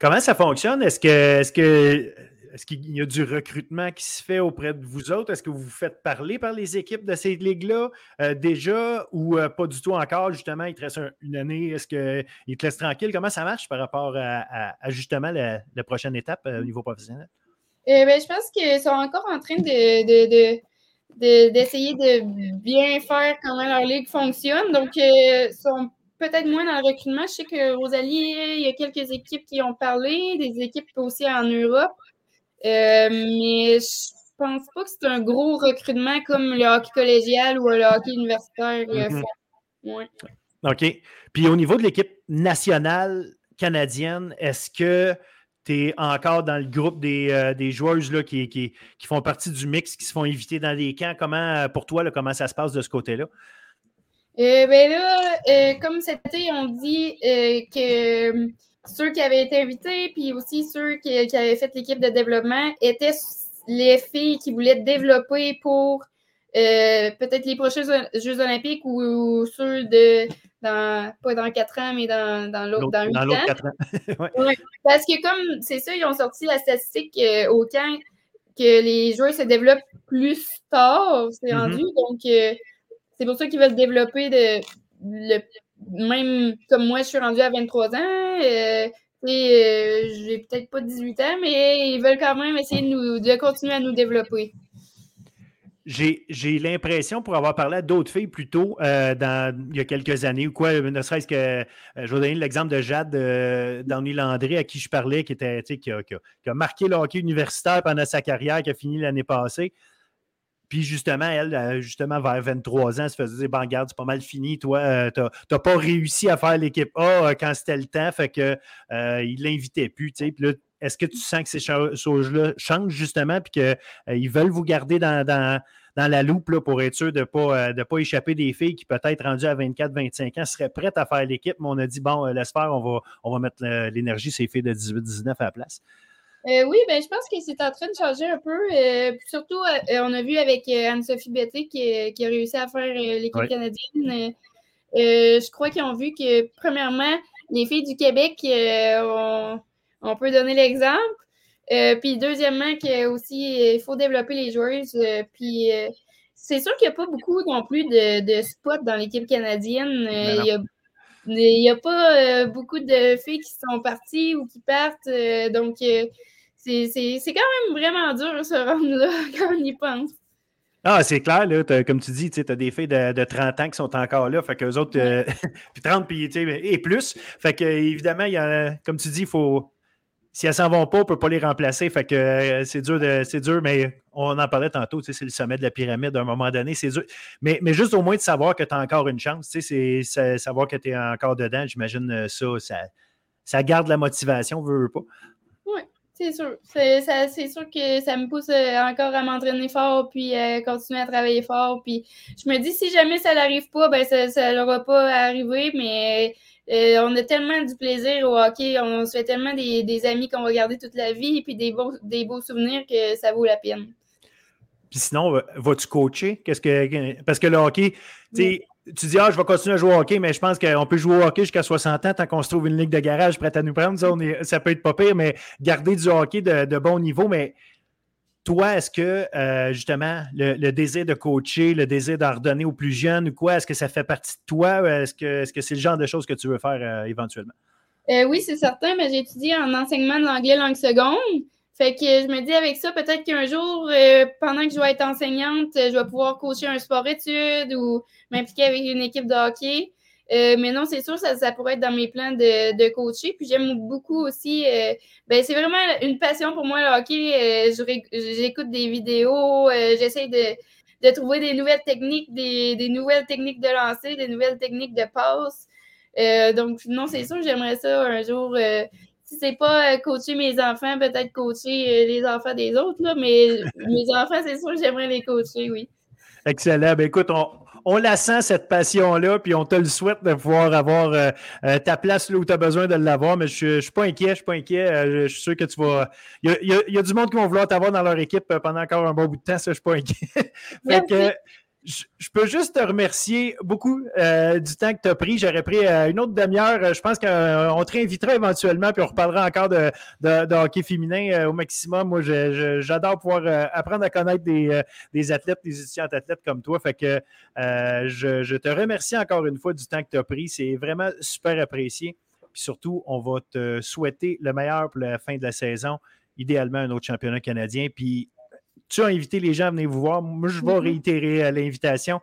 Comment ça fonctionne? Est-ce que, est-ce que est-ce qu'il y a du recrutement qui se fait auprès de vous autres? Est-ce que vous vous faites parler par les équipes de ces ligues-là euh, déjà ou pas du tout encore? Justement, il te reste une année. Est-ce qu'ils te laissent tranquille? Comment ça marche par rapport à, justement la, prochaine étape au niveau professionnel? Ben, je pense qu'ils sont encore en train de d'essayer de, bien faire comment leur ligue fonctionne. Donc, ils euh, sont peut-être moins dans le recrutement. Je sais que Rosalie, il y a quelques équipes qui ont parlé, des équipes aussi en Europe. Euh, mais je pense pas que c'est un gros recrutement comme le hockey collégial ou le hockey universitaire. Mm-hmm. OK. Puis au niveau de l'équipe nationale canadienne, est-ce que tu es encore dans le groupe des, euh, joueuses là, qui, qui, font partie du mix, qui se font inviter dans les camps. Comment, euh, pour toi, comment ça se passe de ce côté-là? Euh, ben là, comme cet été, on dit que ceux qui avaient été invités, puis aussi ceux qui, avaient fait l'équipe de développement, étaient les filles qui voulaient développer pour peut-être les prochains Jeux olympiques ou ceux de dans, pas dans quatre ans, mais dans, dans l'autre, dans huit ans. Quatre ans. parce que comme, c'est ça, ils ont sorti la statistique euh, au camp que les joueurs se développent plus tard, c'est mm-hmm. rendu. Donc, euh, c'est pour ça qu'ils veulent développer de, le, même comme moi, je suis rendu à 23 ans. Euh, et j'ai peut-être pas 18 ans, mais ils veulent quand même essayer de, nous, de continuer à nous développer j'ai l'impression, pour avoir parlé à d'autres filles plus tôt, euh, il y a quelques années ou quoi, ne serait-ce que, euh, je vais donner l'exemple de Jade euh, Landry, à qui je parlais, qui, était, qui a, marqué le hockey universitaire pendant sa carrière, qui a fini l'année passée. Puis justement, elle, euh, justement, vers 23 ans, elle se faisait dire, regarde, c'est pas mal fini, toi, tu n'as pas réussi à faire l'équipe A quand c'était le temps, fait que il l'invitait plus, tu sais. Puis là, est-ce que tu sens que ces choses-là changent justement puis qu'ils veulent vous garder dans, dans la loupe là, pour être sûr de ne pas, euh, pas échapper des filles qui, peut-être rendues à 24-25 ans, seraient prêtes à faire l'équipe, mais on a dit, bon, euh, laisse faire, on va, on va mettre l'énergie, ces filles de 18-19 à la place. Euh, oui, ben, je pense que c'est en train de changer un peu. surtout, on a vu avec Anne-Sophie Betty qui, qui, a réussi à faire l'équipe canadienne. je crois qu'ils ont vu que, premièrement, les filles du Québec, on, on, peut donner l'exemple. Euh, puis deuxièmement, que aussi, il faut développer les joueuses. Euh, puis euh, c'est sûr qu'il n'y a pas beaucoup non plus de, spots dans l'équipe canadienne. il n'y a, pas beaucoup de filles qui sont parties ou qui partent. donc, c'est quand même vraiment dur ce rendre là quand on y pense. Ah, c'est clair, là, comme tu dis, tu as des filles de, 30 ans qui sont encore là, fait qu'eux autres, puis 30 puis, et plus. Fait que, évidemment, il y a, comme tu dis, il faut, si elles s'en vont pas, on ne peut pas les remplacer. Fait que euh, c'est dur, c'est dur, mais on en parlait tantôt, c'est le sommet de la pyramide à un moment donné, c'est dur. Mais, mais juste au moins de savoir que tu as encore une chance, c'est savoir que tu es encore dedans, j'imagine euh, ça, ça, ça garde la motivation, veut, veut pas. C'est sûr. C'est sûr que ça me pousse encore à m'entraîner fort, puis à continuer à travailler fort. Je me dis, si jamais ça n'arrive pas, ben ça n'aura pas à arriver, mais on a tellement du plaisir au hockey, on se fait tellement des, des amis qu'on va garder toute la vie, puis des beaux, des beaux souvenirs que ça vaut la peine. Puis sinon, vas-tu coacher? Qu'est-ce que. Parce que le hockey, tu tu dis, ah, je vais continuer à jouer au hockey, mais je pense qu'on peut jouer au hockey jusqu'à 60 ans tant qu'on se trouve une ligue de garage prête à nous prendre. Ça, ça peut être pas pire, mais garder du hockey de, bon niveau. Mais toi, est-ce que euh, justement le, désir de coacher, le désir d'en redonner aux plus jeunes ou quoi, est-ce que ça fait partie de toi? Est-ce que c'est -ce le genre de choses que tu veux faire euh, éventuellement? Euh, oui, c'est certain, mais j'ai étudié en enseignement de l'anglais langue seconde. Fait que je me dis avec ça, peut-être qu'un jour, pendant que je vais être enseignante, je vais pouvoir coacher un sport-études ou m'impliquer avec une équipe de hockey. Euh, mais non, c'est sûr, ça, ça pourrait être dans mes plans de, de coacher. Puis j'aime beaucoup aussi, euh, ben, c'est vraiment une passion pour moi, le hockey. J'écoute des vidéos, j'essaie de, de, trouver des nouvelles techniques, des, des, nouvelles techniques de lancer, des nouvelles techniques de passe. donc, non, c'est sûr, j'aimerais ça un jour si c'est pas euh, coacher mes enfants, peut-être coacher euh, les enfants des autres, là, mais mes enfants, c'est sûr que j'aimerais les coacher, oui. Excellent. Ben, écoute, on, la sent, cette passion-là, puis on te le souhaite de pouvoir avoir euh, ta place là où tu as besoin de l'avoir, mais je ne suis pas inquiet, je suis pas inquiet. je suis sûr que tu vas. Il y, a, du monde qui vont vouloir t'avoir dans leur équipe pendant encore un bon bout de temps, ça, je ne suis pas inquiet. je, peux juste te remercier beaucoup euh, du temps que tu as pris. J'aurais pris euh, une autre demi-heure. Je pense qu'on te réinvitera éventuellement, puis on reparlera encore de, hockey féminin euh, au maximum. Moi, j'adore pouvoir apprendre à connaître des, athlètes, des étudiantes athlètes comme toi. Fait que je, te remercie encore une fois du temps que tu as pris. C'est vraiment super apprécié. Puis surtout, on va te souhaiter le meilleur pour la fin de la saison. Idéalement, un autre championnat canadien. Puis tu as invité les gens à venir vous voir. Moi, je vais mm-hmm. réitérer euh, l'invitation.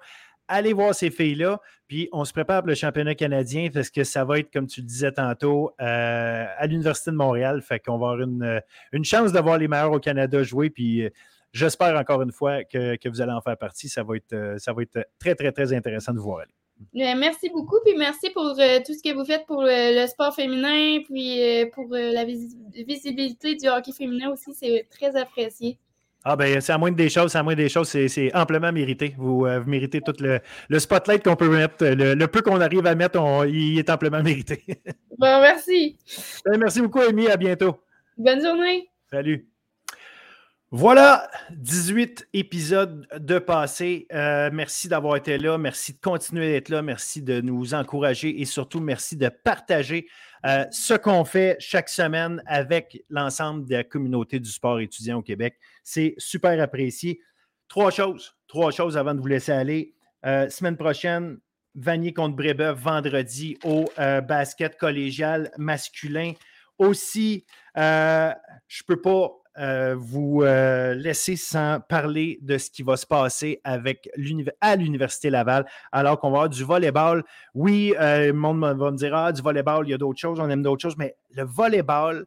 Allez voir ces filles-là, puis on se prépare pour le championnat canadien parce que ça va être, comme tu le disais tantôt, euh, à l'Université de Montréal. Fait qu'on va avoir une, euh, une chance d'avoir les meilleurs au Canada jouer. Puis j'espère encore une fois que, vous allez en faire partie. Ça va, être, ça va être très, très, très intéressant de vous voir aller. Merci beaucoup, puis merci pour tout ce que vous faites pour le, sport féminin, puis pour la visibilité du hockey féminin aussi, c'est très apprécié. Ah ben c'est à moins des choses, c'est à moins des choses, c'est amplement mérité. Vous, euh, méritez tout le, spotlight qu'on peut mettre, le, peu qu'on arrive à mettre, il est amplement mérité. bon, merci. Ben, merci beaucoup, Amy. À bientôt. Bonne journée. Salut. Voilà, 18 épisodes de passé. Euh, merci d'avoir été là. Merci de continuer d'être là. Merci de nous encourager et surtout merci de partager euh, ce qu'on fait chaque semaine avec l'ensemble de la communauté du sport étudiant au Québec. C'est super apprécié. Trois choses, trois choses avant de vous laisser aller. Euh, semaine prochaine, Vanier contre Brébeuf, vendredi au euh, basket collégial masculin. Aussi, je ne peux pas euh, vous euh, laisser sans parler de ce qui va se passer avec à l'Université Laval, alors qu'on va avoir du volleyball. Oui, euh, le monde va me dire Ah, du volleyball, il y a d'autres choses, on aime d'autres choses, mais le volleyball,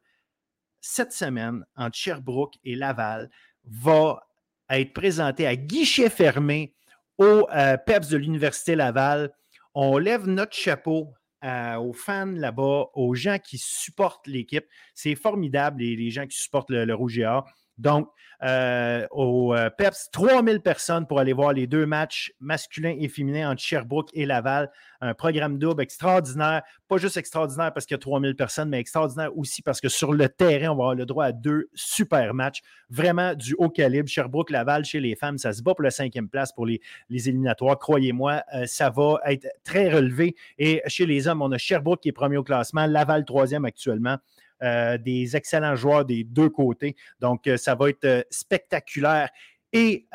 cette semaine, entre Sherbrooke et Laval, va être présenté à guichet fermé au PEPS de l'Université Laval. On lève notre chapeau aux fans là-bas, aux gens qui supportent l'équipe. C'est formidable, les, gens qui supportent le, Rouge et Or. Donc, euh, au euh, PEPS, 3000 personnes pour aller voir les deux matchs masculins et féminins entre Sherbrooke et Laval. Un programme double extraordinaire. Pas juste extraordinaire parce qu'il y a 3000 personnes, mais extraordinaire aussi parce que sur le terrain, on va avoir le droit à deux super matchs. Vraiment du haut calibre. Sherbrooke-Laval, chez les femmes, ça se bat pour la cinquième place pour les, éliminatoires. Croyez-moi, euh, ça va être très relevé. Et chez les hommes, on a Sherbrooke qui est premier au classement, Laval troisième actuellement. Euh, des excellents joueurs des deux côtés. Donc, euh, ça va être euh, spectaculaire. Et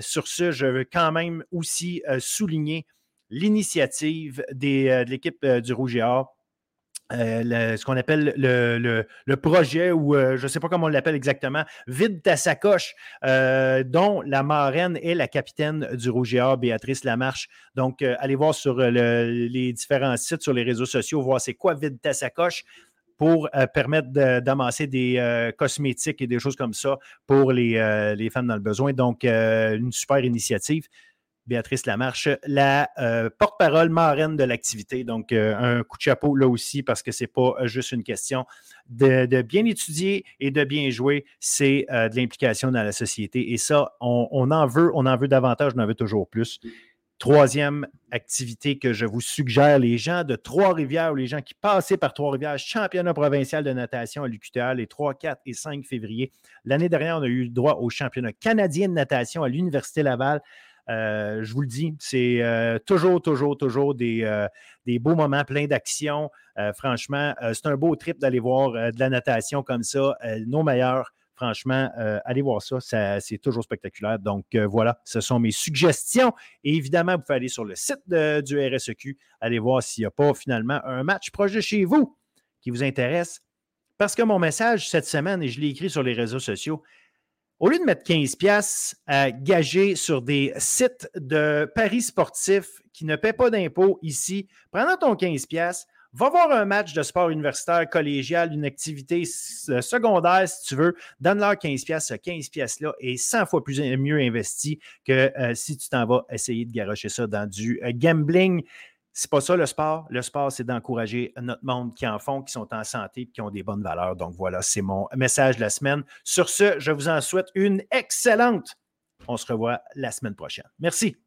sur ce, je veux quand même aussi souligner l'initiative de l'équipe du Rouge et Or. ce qu'on appelle le, projet, ou je ne sais pas comment on l'appelle exactement, Vide ta sacoche, dont la marraine est la capitaine du Rouge et Or, Béatrice Lamarche. Donc, allez voir sur les différents sites, sur les réseaux sociaux, voir c'est quoi Vide ta sacoche pour euh, permettre d'amasser des euh, cosmétiques et des choses comme ça pour les, euh, les, femmes dans le besoin. Donc, une super initiative. Béatrice Lamarche, la porte-parole marraine de l'activité. Donc, un coup de chapeau là aussi parce que ce n'est pas juste une question de, bien étudier et de bien jouer, c'est de l'implication dans la société. Et ça, on, on, en veut, on en veut davantage, on en veut toujours plus. Troisième activité que je vous suggère, les gens de Trois-Rivières ou les gens qui passaient par Trois-Rivières, championnat provincial de natation à l'UQTR les 3, 4 et 5 février. L'année dernière, on a eu le droit au championnat canadien de natation à l'Université Laval. Euh, je vous le dis, c'est euh, toujours, toujours, toujours des, euh, des, beaux moments pleins d'action. franchement, c'est un beau trip d'aller voir de la natation comme ça. nos meilleurs Franchement, euh, allez voir ça, c'est toujours spectaculaire. Donc euh, voilà, ce sont mes suggestions. Et évidemment, vous pouvez aller sur le site du RSEQ, aller voir s'il n'y a pas finalement un match proche de chez vous qui vous intéresse. Parce que mon message cette semaine, et je l'ai écrit sur les réseaux sociaux, au lieu de mettre 15 pièces à gager sur des sites de paris sportifs qui ne paient pas d'impôts ici, prenons ton 15 pièces, Va voir un match de sport universitaire, collégial, une activité euh, secondaire, si tu veux. Donne-leur 15 pièces. Ce 15 pièces-là est 100 fois plus, mieux investi que euh, si tu t'en vas essayer de garocher ça dans du euh, gambling. C'est pas ça le sport. Le sport, c'est d'encourager notre monde qui en font, qui sont en santé et qui ont des bonnes valeurs. Donc voilà, c'est mon message de la semaine. Sur ce, je vous en souhaite une excellente. On se revoit la semaine prochaine. Merci.